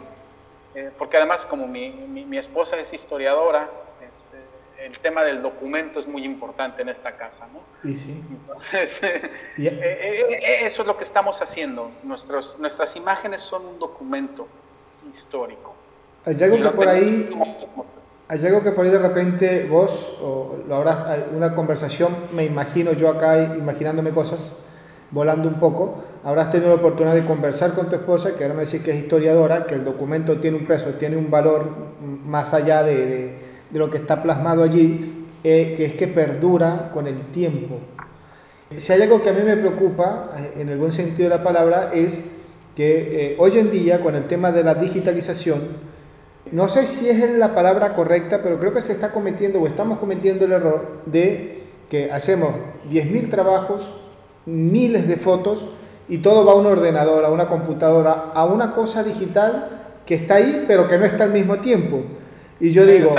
eh, porque además como mi, mi, esposa es historiadora, este, el tema del documento es muy importante en esta casa, ¿no? Y sí. Entonces, eh, eh, eso es lo que estamos haciendo. Nuestros, nuestras imágenes son un documento histórico. Hay algo que por ahí... Hay algo que por ahí de repente vos, o lo habrás, una conversación, me imagino yo acá imaginándome cosas, volando un poco, habrás tenido la oportunidad de conversar con tu esposa, que ahora me decís que es historiadora, que el documento tiene un peso, tiene un valor más allá de, de, de lo que está plasmado allí, eh, que es que perdura con el tiempo. Si hay algo que a mí me preocupa, eh, en el buen sentido de la palabra, es que eh, hoy en día, con el tema de la digitalización, no sé si es la palabra correcta, pero creo que se está cometiendo o estamos cometiendo el error de que hacemos 10.000 trabajos, miles de fotos y todo va a un ordenador, a una computadora, a una cosa digital que está ahí, pero que no está al mismo tiempo. Y yo digo,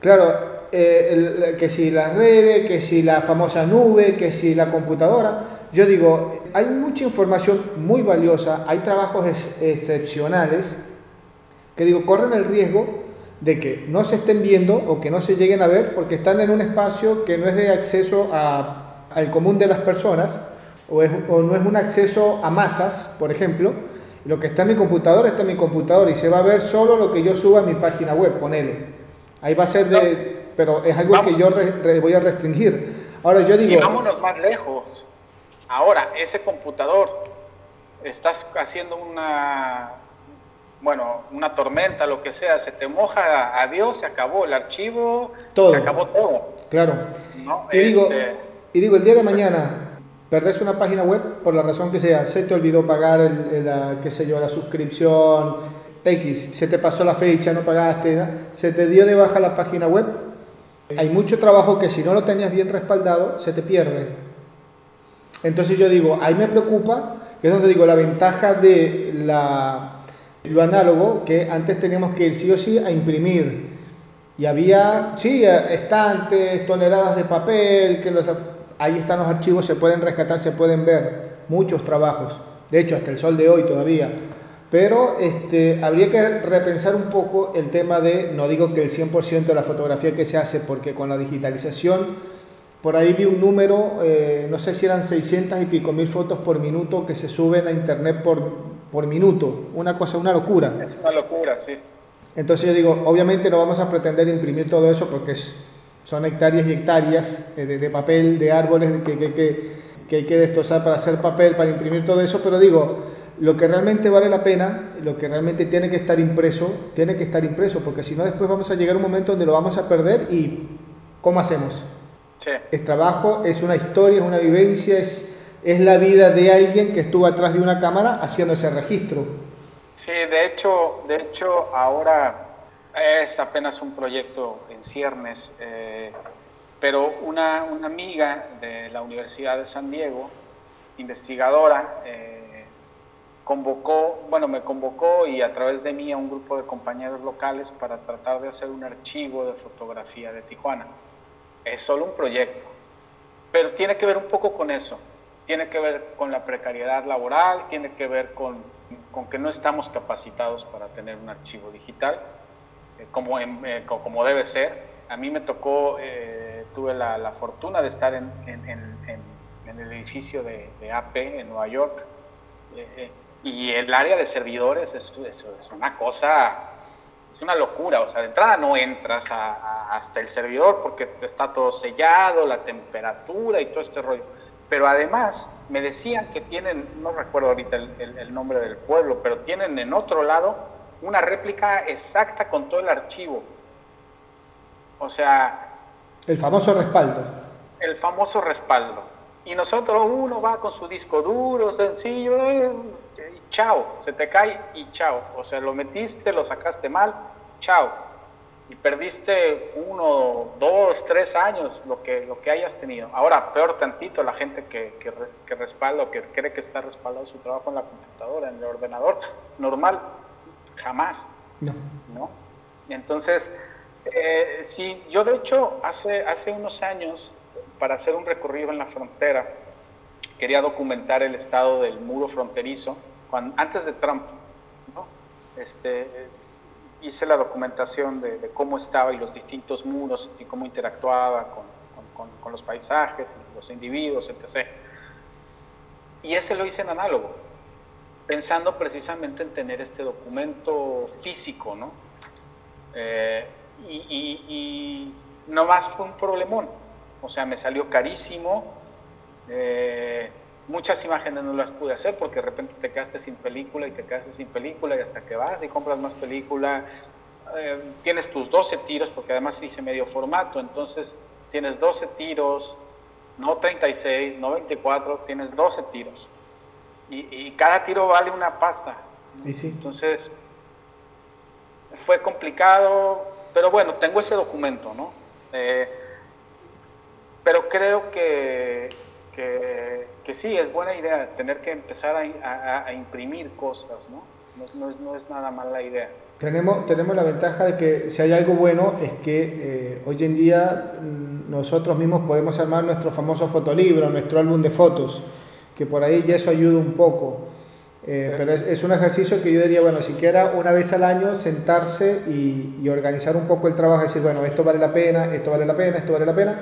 claro, eh, que si las redes, que si la famosa nube, que si la computadora. Yo digo, hay mucha información muy valiosa, hay trabajos excepcionales que digo, corren el riesgo de que no se estén viendo o que no se lleguen a ver porque están en un espacio que no es de acceso a, al común de las personas o, o no es un acceso a masas, por ejemplo. Lo que está en mi computador está en mi computador y se va a ver solo lo que yo suba a mi página web, ponele. Ahí va a ser de, pero es algo que yo voy a restringir. Ahora yo digo... Y vámonos más lejos. Ahora, ese computador, estás haciendo una, bueno, una tormenta, lo que sea, se te moja, adiós, se acabó el archivo, todo. se acabó todo. Claro. Y, digo, este y digo, el día de mañana perdés una página web por la razón que sea, se te olvidó pagar el, la, qué sé yo, la suscripción, X, se te pasó la fecha, no pagaste, se te dio de baja la página web, hay mucho trabajo que si no lo tenías bien respaldado, se te pierde. Entonces yo digo, ahí me preocupa, que es donde digo, la ventaja de la, lo análogo, que antes teníamos que ir sí o sí a imprimir. Y había, sí, estantes, toneladas de papel, que los, ahí están los archivos, se pueden rescatar, se pueden ver, muchos trabajos. De hecho, hasta el sol de hoy todavía. Pero este, habría que repensar un poco el tema de, no digo que el 100% de la fotografía que se hace, porque con la digitalización, por ahí vi un número, eh, no sé si eran 600 y pico mil fotos por minuto que se suben a internet por, por minuto. Una cosa, una locura. Es una locura, sí. Entonces yo digo, obviamente no vamos a pretender imprimir todo eso porque son hectáreas y hectáreas eh, de, papel, de árboles que, que, que, que hay que destrozar para hacer papel, para imprimir todo eso, pero digo, lo que realmente vale la pena, lo que realmente tiene que estar impreso, tiene que estar impreso, porque si no después vamos a llegar a un momento donde lo vamos a perder y ¿cómo hacemos? Sí. Es trabajo, es una historia, es una vivencia, es, es la vida de alguien que estuvo atrás de una cámara haciendo ese registro. Sí, de hecho, de hecho ahora es apenas un proyecto en ciernes, eh, pero una, una, amiga de la Universidad de San Diego, investigadora, eh, convocó, bueno, me convocó y a través de mí a un grupo de compañeros locales para tratar de hacer un archivo de fotografía de Tijuana. Es solo un proyecto, pero tiene que ver un poco con eso. Tiene que ver con la precariedad laboral, tiene que ver con, con que no estamos capacitados para tener un archivo digital, eh, como, eh, como debe ser. A mí me tocó, eh, tuve la, la, fortuna de estar en, en, en, en el edificio de, de, AP en Nueva York y el área de servidores es, es, una cosa, es una locura. O sea, de entrada no entras hasta el servidor porque está todo sellado, la temperatura y todo este rollo. Pero además me decían que tienen, no recuerdo ahorita el, el, nombre del pueblo, pero tienen en otro lado una réplica exacta con todo el archivo. O sea... El famoso respaldo. El famoso respaldo. Y nosotros, uno va con su disco duro, sencillo, chao, se te cae y chao. O sea, lo metiste, lo sacaste mal, chao. Y perdiste uno, dos, tres años, lo que, lo que hayas tenido. Ahora, peor tantito, la gente que, que, que respalda o que cree que está respaldado su trabajo en la computadora, en el ordenador, normal, jamás. No. ¿no? Entonces, eh, sí, yo de hecho, hace, hace unos años, para hacer un recorrido en la frontera, quería documentar el estado del muro fronterizo antes de Trump, ¿no? este, hice la documentación de, cómo estaba y los distintos muros y cómo interactuaba con, con, los paisajes, los individuos, etc. Y ese lo hice en análogo, pensando precisamente en tener este documento físico, ¿no? Eh, y, y, y, no más fue un problemón, o sea, me salió carísimo. Eh, Muchas imágenes no las pude hacer porque de repente te quedaste sin película y te quedaste sin película y hasta que vas y compras más película, eh, tienes tus 12 tiros porque además hice medio formato, entonces tienes 12 tiros, no 36, no 24, tienes 12 tiros. Y, cada tiro vale una pasta. sí. Entonces, fue complicado, pero bueno, tengo ese documento, ¿no? Eh, pero creo que, que, sí, es buena idea tener que empezar a, imprimir cosas, ¿no? No, no, es, nada mala idea. Tenemos, tenemos la ventaja de que si hay algo bueno es que eh, hoy en día mm, nosotros mismos podemos armar nuestro famoso fotolibro, nuestro álbum de fotos, que por ahí ya eso ayuda un poco. Eh, pero es, un ejercicio que yo diría, bueno, siquiera una vez al año sentarse y, organizar un poco el trabajo, decir, bueno, esto vale la pena, esto vale la pena, esto vale la pena.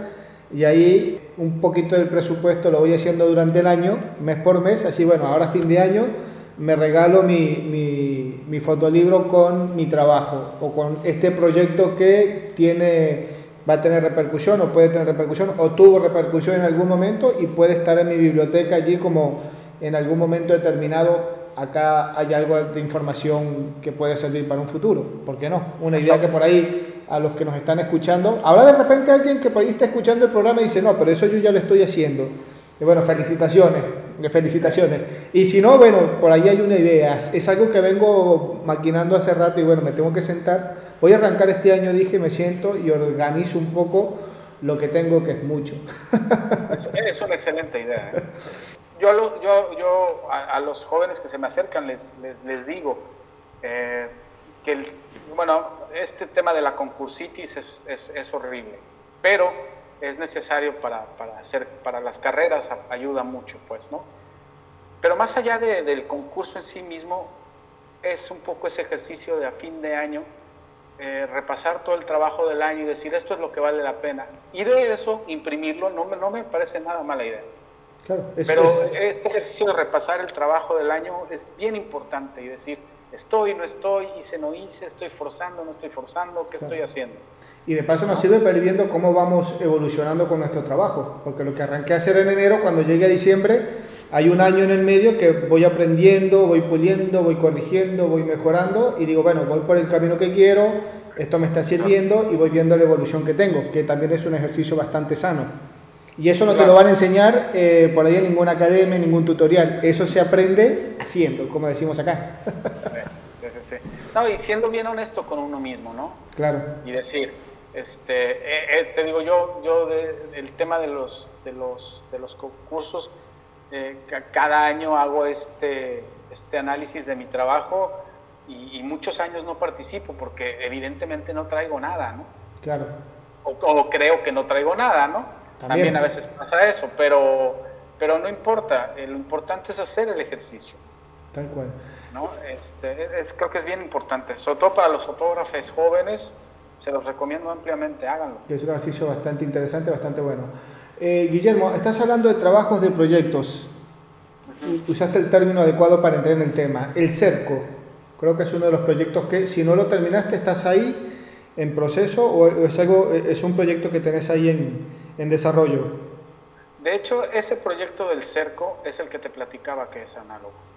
Y ahí un poquito del presupuesto lo voy haciendo durante el año, mes por mes, así, bueno, ahora fin de año me regalo mi, mi, fotolibro con mi trabajo o con este proyecto que tiene, va a tener repercusión o puede tener repercusión o tuvo repercusión en algún momento y puede estar en mi biblioteca allí como en algún momento determinado acá hay algo de información que puede servir para un futuro. ¿Por qué no? Una idea que por ahí a los que nos están escuchando, habrá de repente alguien que por ahí está escuchando el programa y dice, no, pero eso yo ya lo estoy haciendo. Y bueno, felicitaciones, felicitaciones. Y si no, bueno, por ahí hay una idea. Es algo que vengo maquinando hace rato y bueno, me tengo que sentar. Voy a arrancar este año, dije, me siento y organizo un poco lo que tengo, que es mucho. Es una excelente idea. ¿eh? yo, yo, yo a, los jóvenes que se me acercan les, les, digo eh, que, el, bueno, este tema de la concursitis es, es, es horrible, pero es necesario para, para, hacer, para las carreras, ayuda mucho, pues, ¿no? Pero más allá del concurso en sí mismo, es un poco ese ejercicio de a fin de año, eh, repasar todo el trabajo del año y decir esto es lo que vale la pena. Y de eso, imprimirlo, no me, no me parece nada mala idea. Pero este ejercicio de repasar el trabajo del año es bien importante y decir, estoy, no estoy, hice, no hice, estoy forzando, no estoy forzando, ¿qué estoy haciendo? Y de paso nos sirve para ir viendo cómo vamos evolucionando con nuestro trabajo, porque lo que arranqué a hacer en enero, cuando llegue a diciembre, hay un año en el medio que voy aprendiendo, voy puliendo, voy corrigiendo, voy mejorando y digo, bueno, voy por el camino que quiero, esto me está sirviendo y voy viendo la evolución que tengo, que también es un ejercicio bastante sano. Y eso no te lo van a enseñar eh, por ahí en ninguna academia, en ningún tutorial. Eso se aprende haciendo, como decimos acá. No, y siendo bien honesto con uno mismo, ¿no? Claro. Y decir, este, eh, eh, te digo yo, yo el tema de los, de los, de los concursos, cada año hago este, este análisis de mi trabajo y, muchos años no participo porque evidentemente no traigo nada, ¿no? Claro. o creo que no traigo nada, ¿no? También, a veces pasa eso, pero, pero no importa, lo importante es hacer el ejercicio. Tal cual. ¿no? Este, es, creo que es bien importante, sobre todo para los fotógrafos jóvenes, se los recomiendo ampliamente, háganlo. Es un ejercicio bastante interesante, bastante bueno. Eh, Guillermo, estás hablando de trabajos de proyectos. Usaste el término adecuado para entrar en el tema. El cerco, creo que es uno de los proyectos que si no lo terminaste estás ahí en proceso o es algo es un proyecto que tenés ahí en, en desarrollo. De hecho, ese proyecto del cerco es el que te platicaba que es análogo.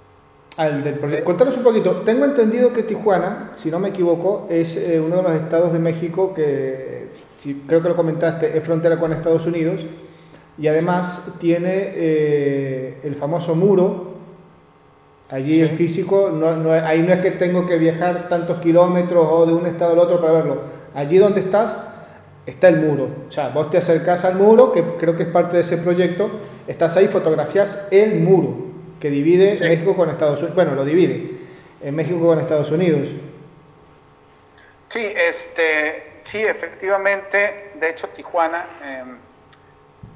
Al del proyecto. Contanos un poquito. Tengo entendido que Tijuana, si no me equivoco, es eh, uno de los estados de México que, si, creo que lo comentaste, es frontera con Estados Unidos y además tiene eh, el famoso muro. Allí en físico, no, no, ahí no es que tengo que viajar tantos kilómetros o de un estado al otro para verlo. Allí donde estás, está el muro. O sea, vos te acercás al muro, que creo que es parte de ese proyecto, estás ahí, fotografías el muro que divide México con Estados Unidos. Bueno, lo divide en México con Estados Unidos. Sí, este, sí, efectivamente. De hecho, Tijuana em,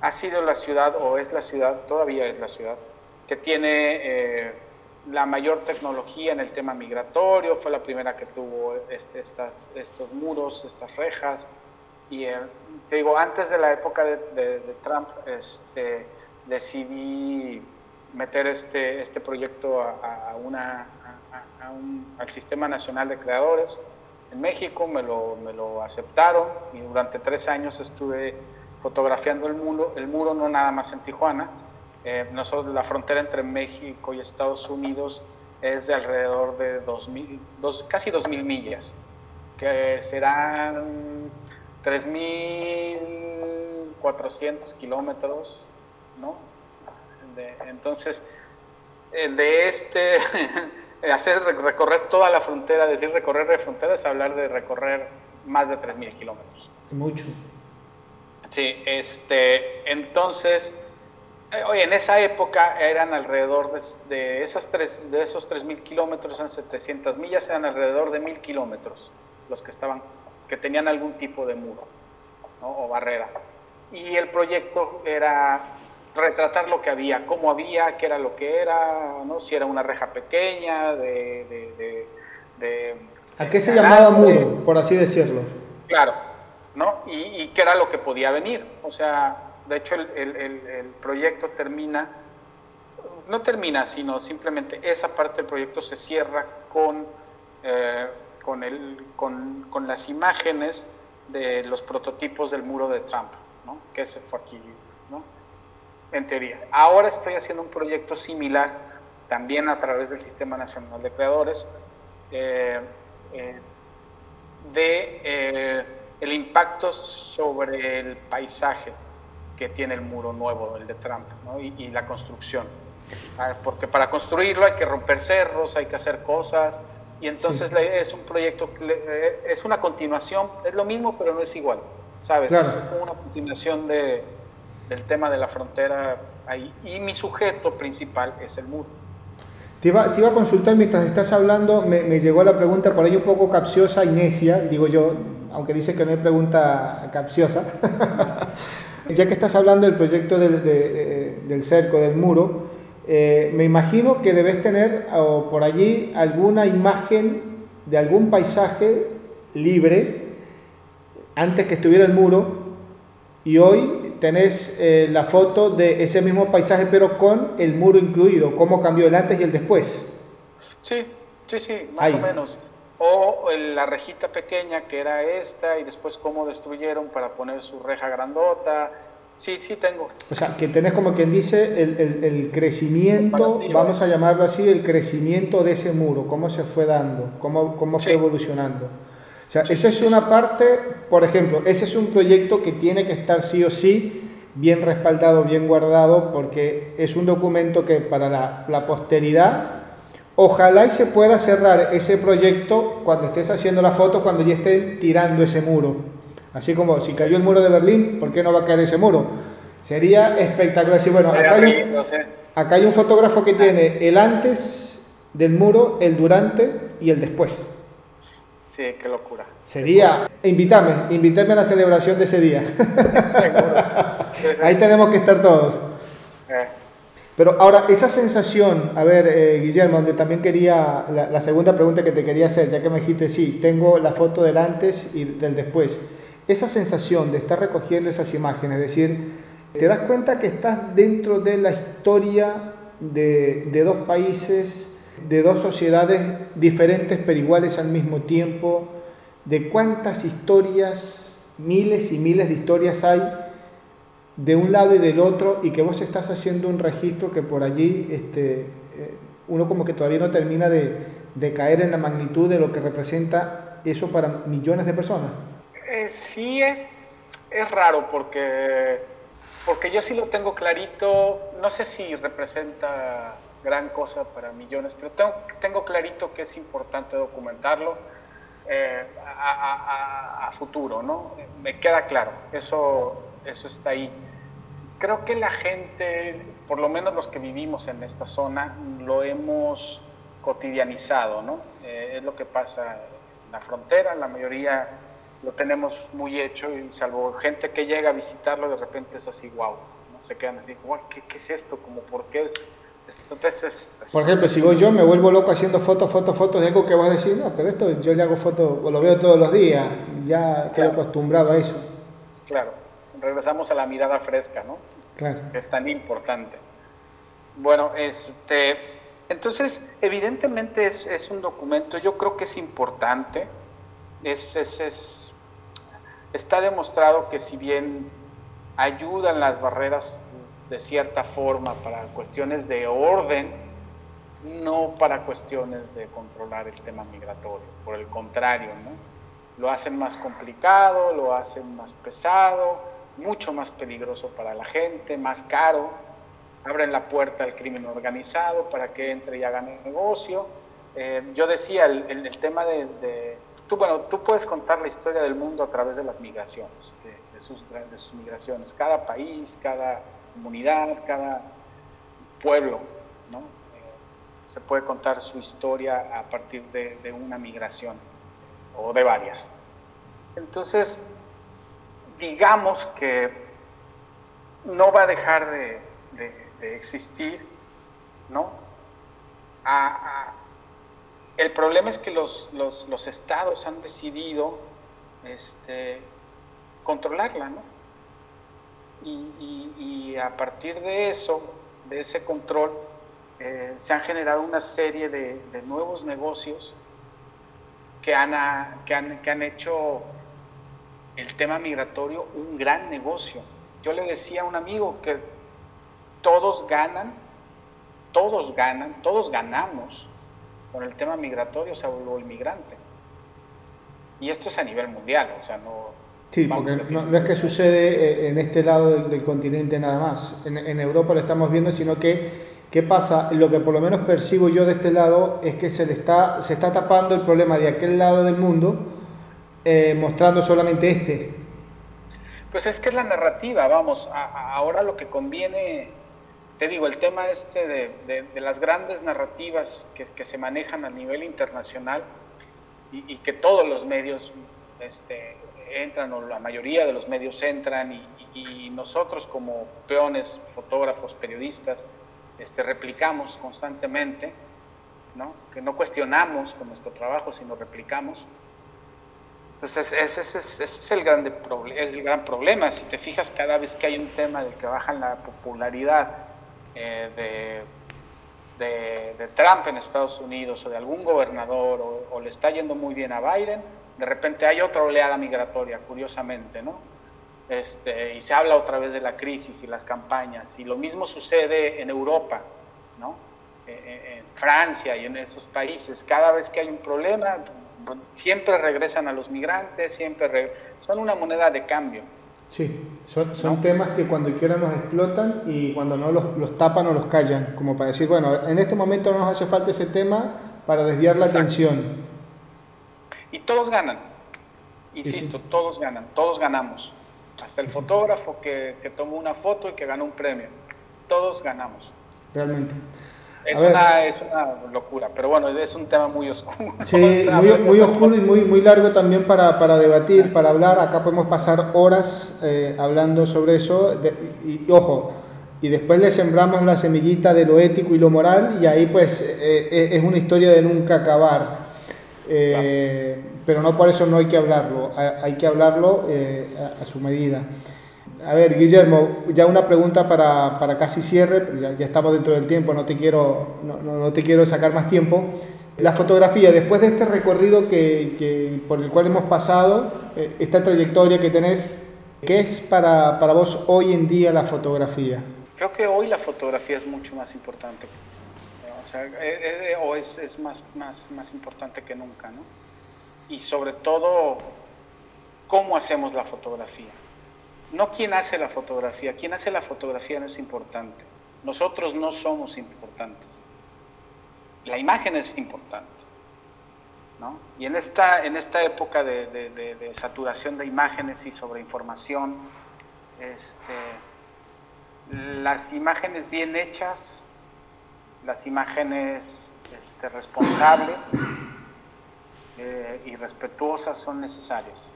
ha sido la ciudad, o es la ciudad, todavía es la ciudad, que tiene eh, la mayor tecnología en el tema migratorio. Fue la primera que tuvo este, estas, estos muros, estas rejas. Y eh, te digo, antes de la época de, Trump, este, decidí meter este, este proyecto a, una, al Sistema Nacional de Creadores en México, me lo, me lo aceptaron y durante tres años estuve fotografiando el muro, el muro no nada más en Tijuana, Eh, nosotros, la frontera entre México y Estados Unidos es de alrededor de 2000, dos, casi 2.000 millas, que serán 3.400 kilómetros, ¿no? Entonces, de este, hacer recorrer toda la frontera, decir recorrer de frontera es hablar de recorrer más de 3.000 kilómetros. Mucho. Sí, este, entonces, Oye, en esa época eran alrededor de, esas tres, de esos 3.000 kilómetros, eran 700 millas, eran alrededor de 1.000 kilómetros los que estaban, que tenían algún tipo de muro o barrera. Y el proyecto era retratar lo que había, cómo había, qué era lo que era, ¿no? si era una reja pequeña, de... de, ¿A qué se llamaba muro, por así decirlo? Claro, ¿no? Y, y qué era lo que podía venir. O sea, de hecho, el, proyecto termina, no termina, sino simplemente esa parte del proyecto se cierra con, eh, con, con, las imágenes de los prototipos del muro de Trump, ¿no? que ese fue aquí. En teoría. Ahora estoy haciendo un proyecto similar, también a través del Sistema Nacional de Creadores, eh, eh, de el impacto sobre el paisaje que tiene el muro nuevo, el de Trump, y, la construcción. Ah, porque para construirlo hay que romper cerros, hay que hacer cosas, y entonces es un proyecto, eh, es una continuación, es lo mismo, pero no es igual, ¿sabes? Es como una continuación de, del tema de la frontera ahí, y mi sujeto principal es el muro. Te iba, te iba a consultar mientras estás hablando, me, me, llegó la pregunta por ahí un poco capciosa y necia, digo yo, aunque dice que no hay pregunta capciosa. Ya que estás hablando del proyecto del, cerco, del muro, eh, me imagino que debes tener por allí alguna imagen de algún paisaje libre antes que estuviera el muro y hoy tenés eh, la foto de ese mismo paisaje pero con el muro incluido, cómo cambió el antes y el después. Sí, sí, sí, más o menos. O la rejita pequeña que era esta y después cómo destruyeron para poner su reja grandota. Sí, sí tengo. O sea, que tenés como quien dice el, el, crecimiento, vamos a llamarlo así, el crecimiento de ese muro, cómo se fue dando, cómo, cómo fue evolucionando. O sea, esa es una parte, por ejemplo, ese es un proyecto que tiene que estar sí o sí bien respaldado, bien guardado, porque es un documento que para la, la posteridad Ojalá y se pueda cerrar ese proyecto cuando estés haciendo la foto, cuando ya estén tirando ese muro. Así como si cayó el muro de Berlín, ¿por qué no va a caer ese muro? Sería espectacular. bueno, acá hay, un, acá hay un fotógrafo que tiene el antes del muro, el durante y el después. Sí, qué locura. Sería, invítame, invítame a la celebración de ese día. Ahí tenemos que estar todos. Eh. Pero ahora, esa sensación, a ver, eh, Guillermo, donde también quería, la, segunda pregunta que te quería hacer, ya que me dijiste, sí, tengo la foto del antes y del después, esa sensación de estar recogiendo esas imágenes, es decir, te das cuenta que estás dentro de la historia de, de dos países, de dos sociedades diferentes pero iguales al mismo tiempo, de cuántas historias, miles y miles de historias hay de un lado y del otro y que vos estás haciendo un registro que por allí este, eh, uno como que todavía no termina de, de, caer en la magnitud de lo que representa eso para millones de personas. Eh, sí es, es raro porque, porque yo sí lo tengo clarito, no sé si representa gran cosa para millones, pero tengo, tengo clarito que es importante documentarlo eh, a, a, a, futuro, ¿no? Me queda claro, eso, eso está ahí creo que la gente, por lo menos los que vivimos en esta zona, lo hemos cotidianizado, ¿no? Eh, es lo que pasa en la frontera, la mayoría lo tenemos muy hecho y salvo gente que llega a visitarlo, de repente es así, wow, ¿no? se quedan así, ¿qué, ¿qué, es esto? Como, ¿Por qué es? Entonces, Por ejemplo, si voy yo me vuelvo loco haciendo fotos, fotos, fotos de algo que vas a decir, no, pero esto yo le hago fotos, o lo veo todos los días, ya estoy acostumbrado a eso. Claro regresamos a la mirada fresca, ¿no? Claro. Que es tan importante. Bueno, este, entonces, evidentemente es, es un documento, yo creo que es importante, es, es, es, está demostrado que si bien ayudan las barreras de cierta forma para cuestiones de orden, no para cuestiones de controlar el tema migratorio, por el contrario, ¿no? lo hacen más complicado, lo hacen más pesado, mucho más peligroso para la gente, más caro, abren la puerta al crimen organizado para que entre y hagan negocio. Eh, yo decía, el, tema de, tú, bueno, tú puedes contar la historia del mundo a través de las migraciones, de, sus, de sus migraciones, cada país, cada comunidad, cada pueblo, ¿no? Eh, se puede contar su historia a partir de una migración o de varias. Entonces, digamos que no va a dejar de, existir, ¿no? el problema es que los, estados han decidido este, controlarla, ¿no? Y, a partir de eso, de ese control, eh, se han generado una serie de, nuevos negocios que han, que han, que han hecho el tema migratorio un gran negocio. Yo le decía a un amigo que todos ganan, todos ganan, todos ganamos con el tema migratorio, salvo el migrante. Y esto es a nivel mundial, o sea, no... Sí, porque no, es que sucede eh, en este lado del, continente nada más. En, en, Europa lo estamos viendo, sino que, ¿qué pasa? Lo que por lo menos percibo yo de este lado es que se, le está, se está tapando el problema de aquel lado del mundo eh, mostrando solamente este? Pues es que es la narrativa, vamos, ahora lo que conviene, te digo, el tema este de, las grandes narrativas que, se manejan a nivel internacional y, que todos los medios este, entran, o la mayoría de los medios entran, y, nosotros como peones, fotógrafos, periodistas, este, replicamos constantemente, ¿no? que no cuestionamos con nuestro trabajo, sino replicamos. Entonces, ese, es el, grande es el gran problema. Si te fijas, cada vez que hay un tema de que bajan la popularidad eh, de, de, Trump en Estados Unidos o de algún gobernador o, le está yendo muy bien a Biden, de repente hay otra oleada migratoria, curiosamente, ¿no? Este, y se habla otra vez de la crisis y las campañas. Y lo mismo sucede en Europa, ¿no? Eh, eh, en Francia y en esos países. Cada vez que hay un problema, siempre regresan a los migrantes, siempre son una moneda de cambio. Sí, son, son temas que cuando quieran nos explotan y cuando no los, los, tapan o los callan, como para decir, bueno, en este momento no nos hace falta ese tema para desviar la atención. Y todos ganan, insisto, todos ganan, todos ganamos. Hasta el fotógrafo que, que tomó una foto y que ganó un premio. Todos ganamos. Realmente. Es una, es una, locura, pero bueno, es un tema muy oscuro. Sí, muy, muy, oscuro y muy, muy largo también para, para debatir, para hablar. Acá podemos pasar horas eh, hablando sobre eso. y, ojo, y después le sembramos la semillita de lo ético y lo moral, y ahí pues eh, eh, es una historia de nunca acabar. Pero no por eso no hay que hablarlo, hay que hablarlo a, a su medida. A ver, Guillermo, ya una pregunta para, para casi cierre, ya, ya, estamos dentro del tiempo, no te, quiero, no, no, te quiero sacar más tiempo. La fotografía, después de este recorrido que, que por el cual hemos pasado, eh, esta trayectoria que tenés, ¿qué es para, para, vos hoy en día la fotografía? Creo que hoy la fotografía es mucho más importante, o, sea, es, o es, es más, más, más importante que nunca, ¿no? Y sobre todo, ¿cómo hacemos la fotografía? no quién hace la fotografía, quién hace la fotografía no es importante. Nosotros no somos importantes. La imagen es importante. ¿no? Y en esta, en esta época de, saturación de imágenes y sobreinformación, este, las imágenes bien hechas, las imágenes este, responsables eh, y respetuosas son necesarias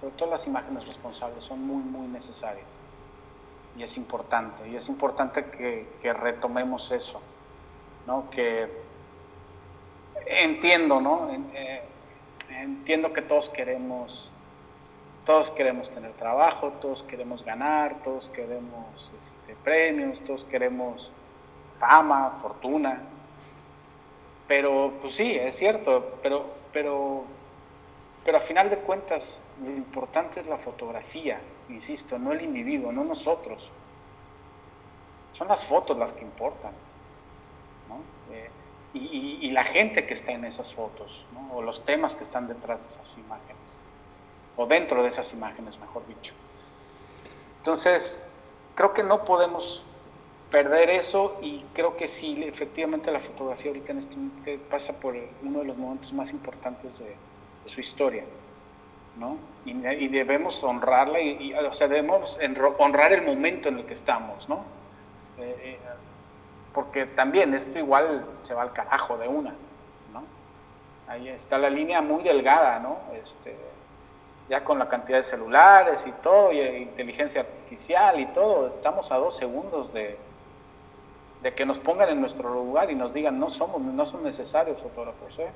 sobre todo las imágenes responsables, son muy, muy necesarias. Y es importante, y es importante que, retomemos eso, ¿no? Que entiendo, ¿no? Eh, entiendo que todos queremos, todos queremos tener trabajo, todos queremos ganar, todos queremos este, premios, todos queremos fama, fortuna. Pero, pues sí, es cierto, pero, pero, pero a final de cuentas, lo importante es la fotografía, insisto, no el individuo, no nosotros. son las fotos las que importan. Eh, y, la gente que está en esas fotos, o los temas que están detrás de esas imágenes, o dentro de esas imágenes, mejor dicho. Entonces, creo que no podemos perder eso y creo que sí, efectivamente la fotografía ahorita en este, pasa por uno de los momentos más importantes de, su historia, ¿no? Y, debemos honrarla, y, o sea, debemos honrar el momento en el que estamos, ¿no? Eh, eh, porque también esto igual se va al carajo de una, ¿no? Ahí está la línea muy delgada, ¿no? Este, ya con la cantidad de celulares y todo, y inteligencia artificial y todo, estamos a dos segundos de, de que nos pongan en nuestro lugar y nos digan no somos, no son necesarios fotógrafos, ¿eh?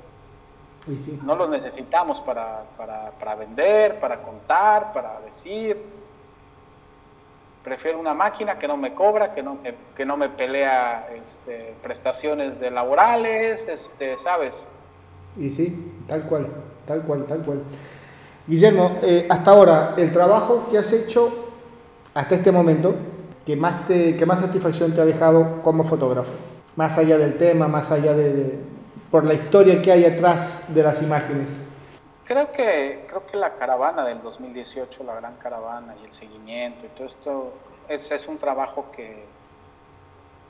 no los necesitamos para, para, vender, para contar, para decir. Prefiero una máquina que no me cobra, que no, que, no me pelea este, prestaciones de laborales, este, ¿sabes? Y sí, tal cual, tal cual, tal cual. Guillermo, eh, hasta ahora, el trabajo que has hecho hasta este momento, ¿qué más, te, qué más satisfacción te ha dejado como fotógrafo? Más allá del tema, más allá de, por la historia que hay atrás de las imágenes. Creo que, creo que la caravana del 2018, la gran caravana y el seguimiento y todo esto, es, es un trabajo que,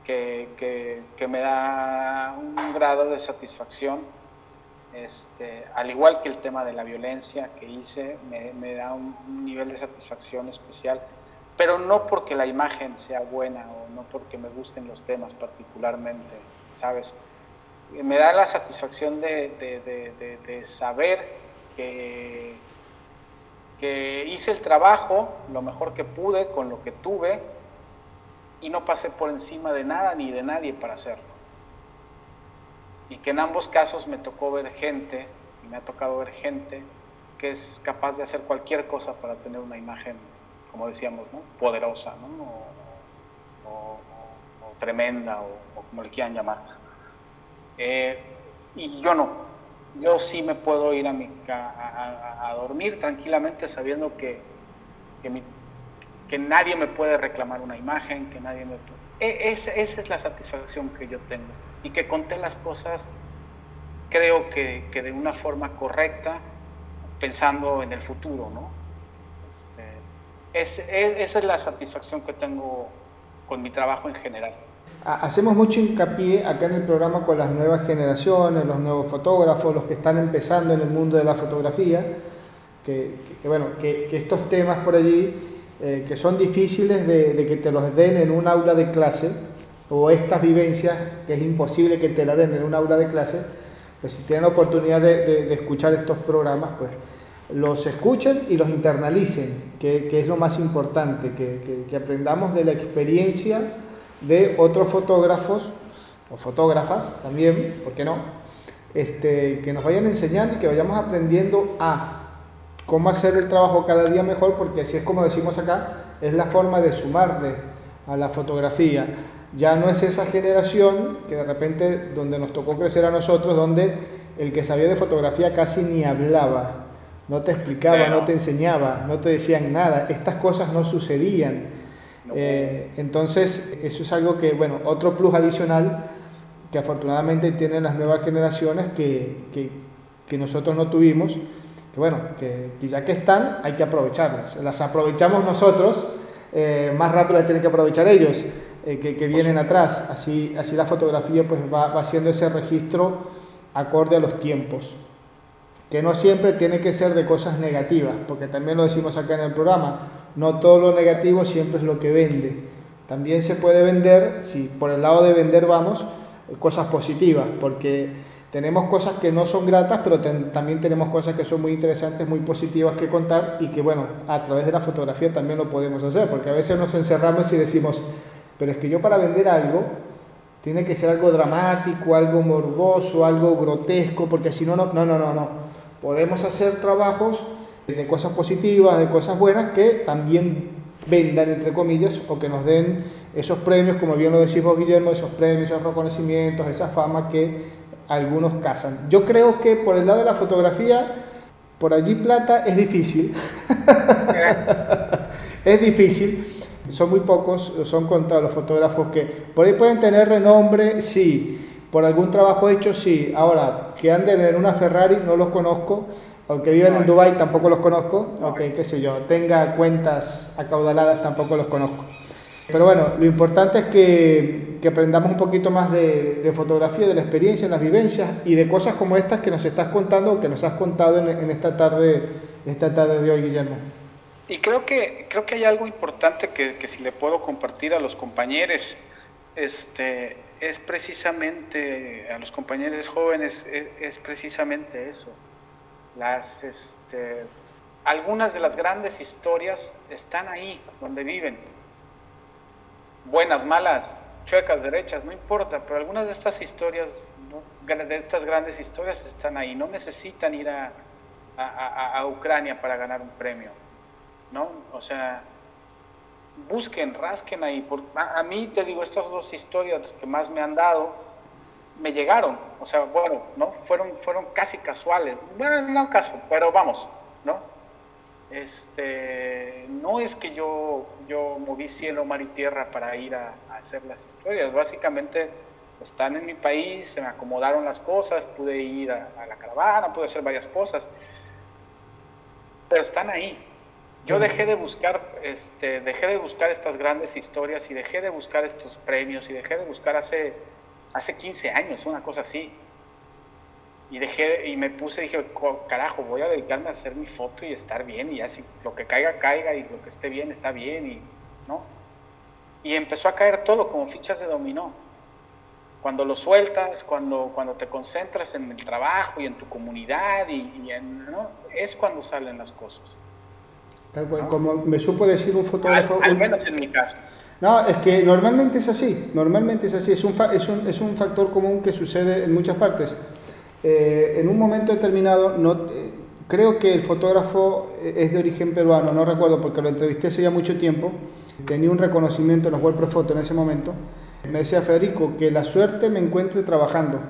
que, que, me da un grado de satisfacción. Este, al igual que el tema de la violencia que hice, me, me da un nivel de satisfacción especial pero no porque la imagen sea buena o no porque me gusten los temas particularmente, ¿sabes? Me da la satisfacción de, saber que, que hice el trabajo lo mejor que pude con lo que tuve y no pasé por encima de nada ni de nadie para hacerlo. Y que en ambos casos me tocó ver gente, y me ha tocado ver gente que es capaz de hacer cualquier cosa para tener una imagen como decíamos, ¿no? poderosa, ¿no? O, tremenda, o, como le quieran llamar. Eh, y yo no, yo sí me puedo ir a, mi, a, dormir tranquilamente sabiendo que, que, nadie me puede reclamar una imagen, que nadie me e, esa es la satisfacción que yo tengo y que conté las cosas creo que, que de una forma correcta pensando en el futuro, ¿no? Esa es la satisfacción que tengo con mi trabajo en general. Hacemos mucho hincapié acá en el programa con las nuevas generaciones, los nuevos fotógrafos, los que están empezando en el mundo de la fotografía, que, bueno, que, estos temas por allí, eh, que son difíciles de, que te los den en un aula de clase, o estas vivencias que es imposible que te la den en un aula de clase, pues si tienen la oportunidad de, de escuchar estos programas, pues los escuchen y los internalicen, que, es lo más importante, que, aprendamos de la experiencia de otros fotógrafos o fotógrafas también, ¿por qué no? Este, que nos vayan enseñando y que vayamos aprendiendo a cómo hacer el trabajo cada día mejor, porque así es como decimos acá, es la forma de sumarle a la fotografía. Ya no es esa generación que de repente, donde nos tocó crecer a nosotros, donde el que sabía de fotografía casi ni hablaba no te explicaba, no te enseñaba, no te decían nada, estas cosas no sucedían. Eh, entonces, eso es algo que, bueno, otro plus adicional que afortunadamente tienen las nuevas generaciones que, que, que nosotros no tuvimos, que bueno, que, ya que están hay que aprovecharlas. Las aprovechamos nosotros, eh, más rápido las tienen que aprovechar ellos, eh, que, que, vienen atrás. Así, así la fotografía pues va, va haciendo ese registro acorde a los tiempos que no siempre tiene que ser de cosas negativas, porque también lo decimos acá en el programa, no todo lo negativo siempre es lo que vende. También se puede vender, si por el lado de vender vamos, cosas positivas, porque tenemos cosas que no son gratas, pero también tenemos cosas que son muy interesantes, muy positivas que contar y que bueno, a través de la fotografía también lo podemos hacer, porque a veces nos encerramos y decimos, pero es que yo para vender algo tiene que ser algo dramático, algo morboso, algo grotesco, porque si no, no, no, no, no podemos hacer trabajos de cosas positivas, de cosas buenas, que también vendan, entre comillas, o que nos den esos premios, como bien lo decís vos, Guillermo, esos premios, esos reconocimientos, esa fama que algunos cazan. Yo creo que por el lado de la fotografía, por allí plata es difícil. es difícil. Son muy pocos, son contados los fotógrafos que por ahí pueden tener renombre, sí. Por algún trabajo hecho, sí. Ahora, que anden en una Ferrari, no los conozco. Aunque vivan en Dubai tampoco los conozco. Ok, qué sé yo. Tenga cuentas acaudaladas, tampoco los conozco. Pero bueno, lo importante es que, que aprendamos un poquito más de, de, fotografía, de la experiencia, de las vivencias y de cosas como estas que nos estás contando o que nos has contado en, en, esta, tarde, esta tarde de hoy, Guillermo. Y creo que, creo que hay algo importante que, que si le puedo compartir a los compañeros, este, es precisamente, a los compañeros jóvenes, es, precisamente eso. Las, este, algunas de las grandes historias están ahí, donde viven buenas, malas, chuecas, derechas, no importa, pero algunas de estas historias, de estas grandes historias están ahí, no necesitan ir a, a, a, Ucrania para ganar un premio, ¿no? O sea, busquen, rasquen ahí. Por, a, mí, te digo, estas dos historias que más me han dado, me llegaron, o sea, bueno, ¿no? Fueron, fueron casi casuales, bueno, no caso, pero vamos, ¿no? Este, no es que yo, yo moví cielo, mar y tierra para ir a, hacer las historias, básicamente están en mi país, se me acomodaron las cosas, pude ir a, la caravana, pude hacer varias cosas, pero están ahí. Yo dejé de buscar, este, dejé de buscar estas grandes historias y dejé de buscar estos premios y dejé de buscar hace, hace 15 años, una cosa así. Y dejé y me puse dije carajo voy a dedicarme a hacer mi foto y estar bien y así lo que caiga caiga y lo que esté bien está bien y no y empezó a caer todo como fichas de dominó. Cuando lo sueltas cuando cuando te concentras en el trabajo y en tu comunidad y, en, ¿no? es cuando salen las cosas como me supo decir un fotógrafo al, menos en mi caso. No, es que normalmente es así, normalmente es así, es un, es un, es un factor común que sucede en muchas partes. Eh, en un momento determinado, no, eh, creo que el fotógrafo es de origen peruano, no recuerdo porque lo entrevisté hace ya mucho tiempo, tenía un reconocimiento en los World Photo en ese momento, me decía Federico que la suerte me encuentre trabajando.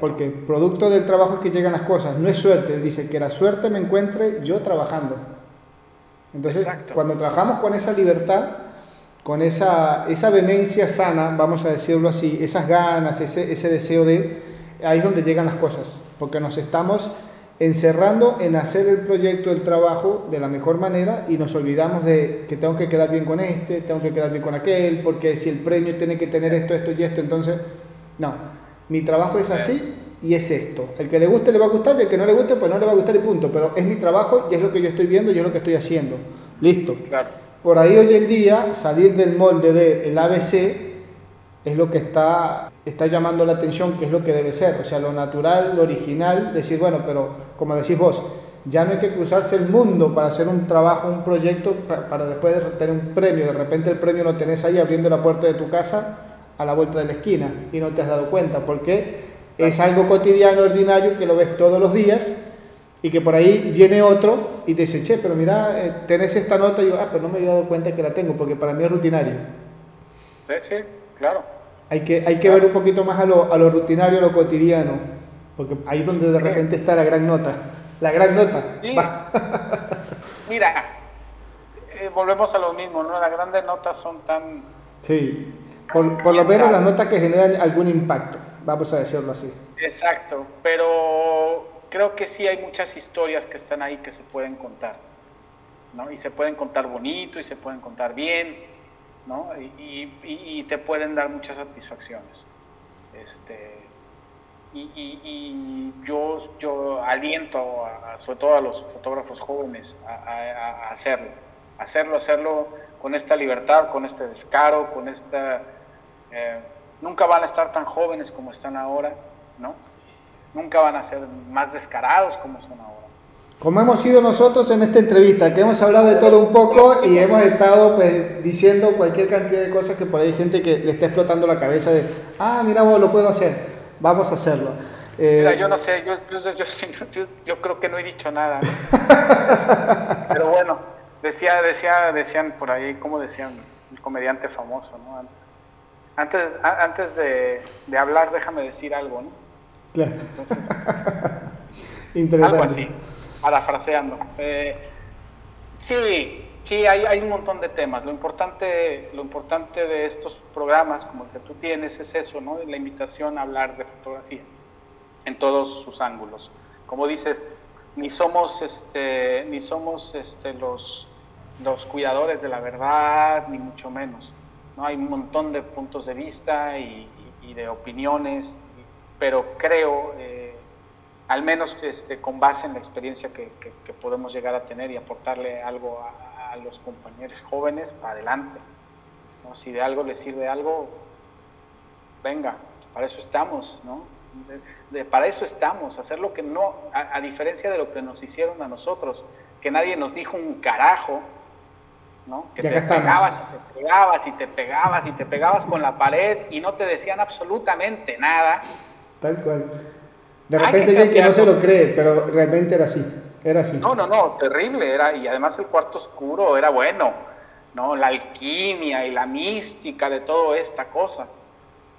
Porque producto del trabajo es que llegan las cosas, no es suerte, él dice que la suerte me encuentre yo trabajando. Entonces, cuando trabajamos con esa libertad, con esa, esa vehemencia sana, vamos a decirlo así, esas ganas, ese, ese deseo de, ahí es donde llegan las cosas, porque nos estamos encerrando en hacer el proyecto, el trabajo de la mejor manera y nos olvidamos de que tengo que quedar bien con este, tengo que quedar bien con aquel, porque si el premio tiene que tener esto, esto y esto, entonces, no, mi trabajo es así y es esto. El que le guste le va a gustar y el que no le guste pues no le va a gustar y punto, pero es mi trabajo y es lo que yo estoy viendo y es lo que estoy haciendo. Listo. Por ahí hoy en día salir del molde del ABC es lo que está, está llamando la atención, que es lo que debe ser. O sea, lo natural, lo original, decir, bueno, pero como decís vos, ya no hay que cruzarse el mundo para hacer un trabajo, un proyecto, para, después tener un premio. De repente el premio lo tenés ahí abriendo la puerta de tu casa a la vuelta de la esquina y no te has dado cuenta, porque es algo cotidiano, ordinario, que lo ves todos los días y que por ahí viene otro y te dice, che, pero mira, eh, tenés esta nota y yo, ah, pero no me he dado cuenta que la tengo, porque para mí es rutinario. Sí, sí. Claro. Hay que, hay que ver un poquito más a lo, a lo rutinario, a lo cotidiano, porque ahí es donde de repente está la gran nota. La gran nota. Mira, eh, volvemos a lo mismo, ¿no? Las grandes notas son tan... Sí, por, por lo menos las notas que generan algún impacto, vamos a decirlo así. Exacto, pero creo que sí hay muchas historias que están ahí que se pueden contar, ¿no? Y se pueden contar bonito y se pueden contar bien ¿no? Y, te pueden dar muchas satisfacciones. Este, y, yo, yo aliento, sobre todo a los fotógrafos jóvenes, a, hacerlo, hacerlo, hacerlo con esta libertad, con este descaro, con esta... Eh, nunca van a estar tan jóvenes como están ahora, ¿no? Nunca van a ser más descarados como son ahora como hemos sido nosotros en esta entrevista, que hemos hablado de todo un poco y hemos estado pues, diciendo cualquier cantidad de cosas que por ahí hay gente que le está explotando la cabeza de, ah, mira vos, lo puedo hacer, vamos a hacerlo. Eh, mira, yo no sé, yo, yo, yo, creo que no he dicho nada. Pero bueno, decía, decía, decían por ahí, como decían, un comediante famoso, ¿no? Antes, antes de, de hablar, déjame decir algo, ¿no? Claro. Interesante. Algo así parafraseando. Eh, sí, Sí, hay, hay, un montón de temas. Lo importante, lo importante de estos programas, como el que tú tienes, es eso, ¿no? La invitación a hablar de fotografía en todos sus ángulos. Como dices, ni somos, este, ni somos este, los, los cuidadores de la verdad, ni mucho menos. ¿No? Hay un montón de puntos de vista y, de opiniones, pero creo, eh, al menos este, con base en la experiencia que, podemos llegar a tener y aportarle algo a, los compañeros jóvenes para adelante. ¿no? Si de algo les sirve algo, venga, para eso estamos, ¿no? Para eso estamos, hacer lo que no, a, diferencia de lo que nos hicieron a nosotros, que nadie nos dijo un carajo, ¿no? Que te pegabas y te pegabas y te pegabas y te pegabas con la pared y no te decían absolutamente nada. Tal cual. De repente hay que no se lo cree, pero realmente era así. Era así. No, no, no, terrible. Era, y además el cuarto oscuro era bueno, ¿no? La alquimia y la mística de toda esta cosa.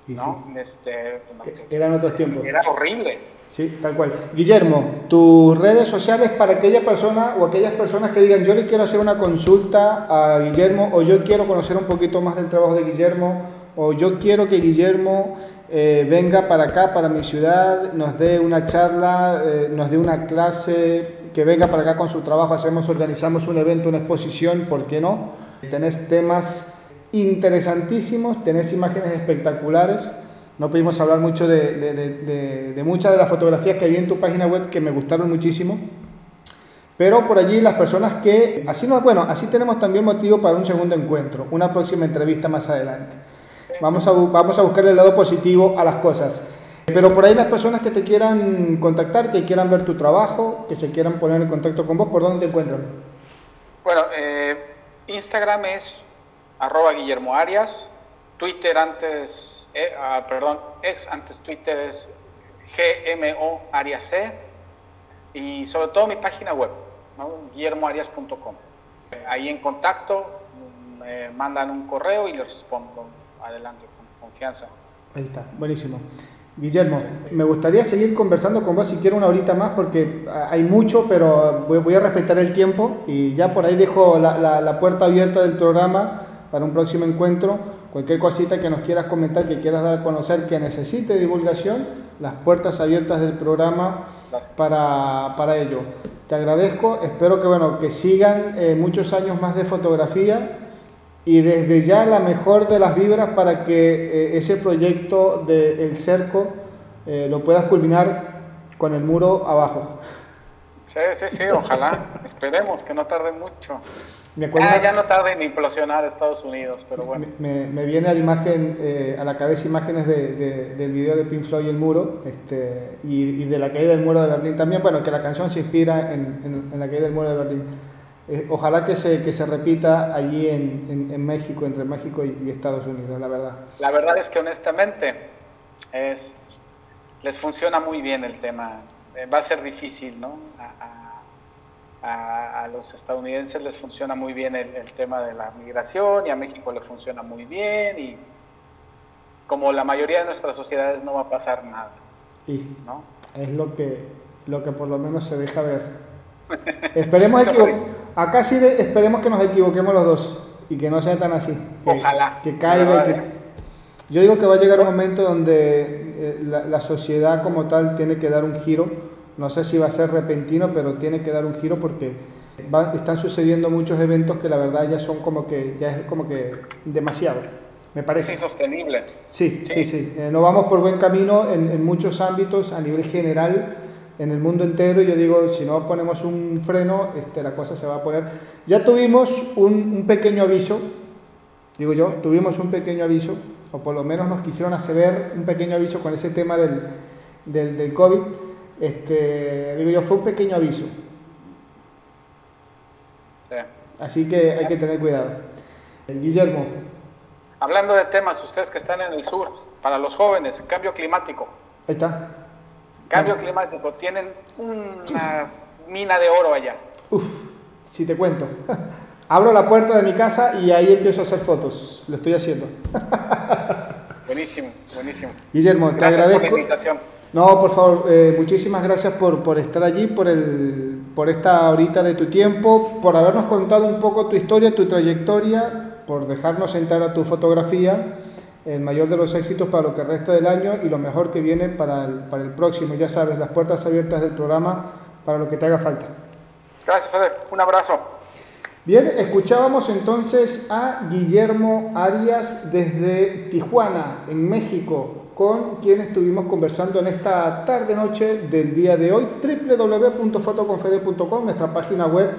¿No? Este, e-, Eran otros tiempos. Era horrible. Sí, tal cual. Guillermo, tus redes sociales para aquella persona o aquellas personas que digan yo le quiero hacer una consulta a Guillermo o yo quiero conocer un poquito más del trabajo de Guillermo o yo quiero que Guillermo eh, venga para acá, para mi ciudad, nos dé una charla, eh, nos dé una clase, que venga para acá con su trabajo, hacemos, organizamos un evento, una exposición, ¿por qué no? Tenés temas interesantísimos, tenés imágenes espectaculares. No pudimos hablar mucho de, de, muchas de las fotografías que vi en tu página web que me gustaron muchísimo. Pero por allí las personas que, así no, bueno, así tenemos también motivo para un segundo encuentro, una próxima entrevista más adelante. Vamos a, vamos a buscar el lado positivo a las cosas. Pero por ahí las personas que te quieran contactar, que quieran ver tu trabajo, que se quieran poner en contacto con vos, ¿por dónde te encuentran? Bueno, eh, Instagram es arroba Guillermo Arias, Twitter antes, eh, ah, perdón, ex antes Twitter es GMO Arias C y sobre todo mi página web, ¿no? guillermoarias.com. Ahí en contacto me mandan un correo y les respondo adelante con confianza. Ahí está, buenísimo. Guillermo, me gustaría seguir conversando con vos si quiero una horita más porque hay mucho, pero voy, a respetar el tiempo y ya por ahí dejo la, puerta abierta del programa para un próximo encuentro. Cualquier cosita que nos quieras comentar, que quieras dar a conocer, que necesite divulgación, las puertas abiertas del programa para, para ello. Te agradezco, espero que, bueno, que sigan eh, muchos años más de fotografía y desde ya la mejor de las vibras para que eh, ese proyecto del cerco eh, lo puedas culminar con el muro abajo. Sí, sí, sí, ojalá. Esperemos que no tarde mucho. Me ah, ya no tarde en implosionar Estados Unidos, pero bueno. Me, me viene a la imagen, eh, a la cabeza imágenes de, del video de Pink Floyd y el muro, este, y, de la caída del muro de Berlín también. Bueno, que la canción se inspira en, en la caída del muro de Berlín. Eh, ojalá que se, que se repita allí en, en, México, entre México y, Estados Unidos, la verdad. La verdad es que honestamente es, les funciona muy bien el tema. Eh, va a ser difícil, ¿no? A, a, los estadounidenses les funciona muy bien el, el, tema de la migración y a México le funciona muy bien y como la mayoría de nuestras sociedades no va a pasar nada. Y ¿no? es lo que, lo que por lo menos se deja ver. Esperemos Acá sí esperemos que nos equivoquemos los dos y que no sea tan así. Que, Ojalá. Que caiga que... Yo digo que va a llegar un momento donde eh, la, sociedad como tal tiene que dar un giro. No sé si va a ser repentino, pero tiene que dar un giro porque están sucediendo muchos eventos que la verdad ya son como que, ya es como que demasiado, me parece. Insostenible. Sí, sí, sí. Eh, no vamos por buen camino en, en muchos ámbitos a nivel general en el mundo entero. Yo digo, si no ponemos un freno, este, la cosa se va a poner. Ya tuvimos un, pequeño aviso, digo yo, tuvimos un pequeño aviso, o por lo menos nos quisieron hacer ver un pequeño aviso con ese tema del, del, del COVID. Este, digo yo, fue un pequeño aviso. Así que hay que tener cuidado. Eh, Guillermo. Hablando de temas, ustedes que están en el sur, para los jóvenes, cambio climático. Ahí está. Cambio climático, tienen una mina de oro allá. Uf, si te cuento. Abro la puerta de mi casa y ahí empiezo a hacer fotos. Lo estoy haciendo. buenísimo, buenísimo. Guillermo, te agradezco. No, por favor, eh, muchísimas gracias por, por, estar allí, por, el, por esta horita de tu tiempo, por habernos contado un poco tu historia, tu trayectoria, por dejarnos entrar a tu fotografía, el mayor de los éxitos para lo que resta del año y lo mejor que viene para el, para el próximo. Ya sabes, las puertas abiertas del programa para lo que te haga falta. Gracias, Fede. Un abrazo. Bien, escuchábamos entonces a Guillermo Arias desde Tijuana, en México, con quien estuvimos conversando en esta tarde-noche del día de hoy, www.fotoconfede.com, nuestra página web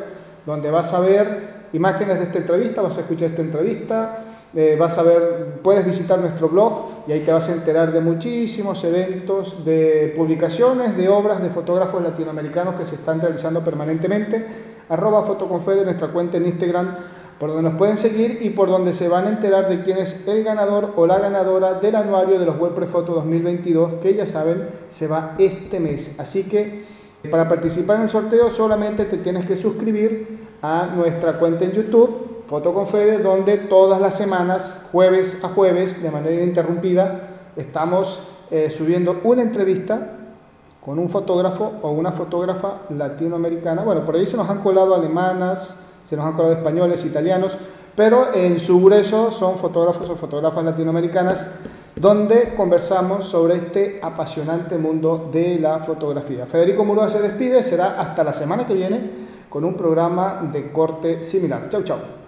donde vas a ver imágenes de esta entrevista, vas a escuchar esta entrevista, eh, vas a ver, puedes visitar nuestro blog y ahí te vas a enterar de muchísimos eventos, de publicaciones, de obras de fotógrafos latinoamericanos que se están realizando permanentemente. Arroba Fotoconfede, nuestra cuenta en Instagram por donde nos pueden seguir y por donde se van a enterar de quién es el ganador o la ganadora del anuario de los WordPress Photo 2022, que ya saben, se va este mes. Así que para participar en el sorteo solamente te tienes que suscribir a nuestra cuenta en YouTube, Foto con Fede, donde todas las semanas, jueves a jueves, de manera ininterrumpida, estamos eh, subiendo una entrevista con un fotógrafo o una fotógrafa latinoamericana. Bueno, por ahí se nos han colado alemanas, se nos han colado españoles, italianos, pero en su grueso son fotógrafos o fotógrafas latinoamericanas donde conversamos sobre este apasionante mundo de la fotografía. Federico Murúa se despide, será hasta la semana que viene con un programa de corte similar. Chau, chau.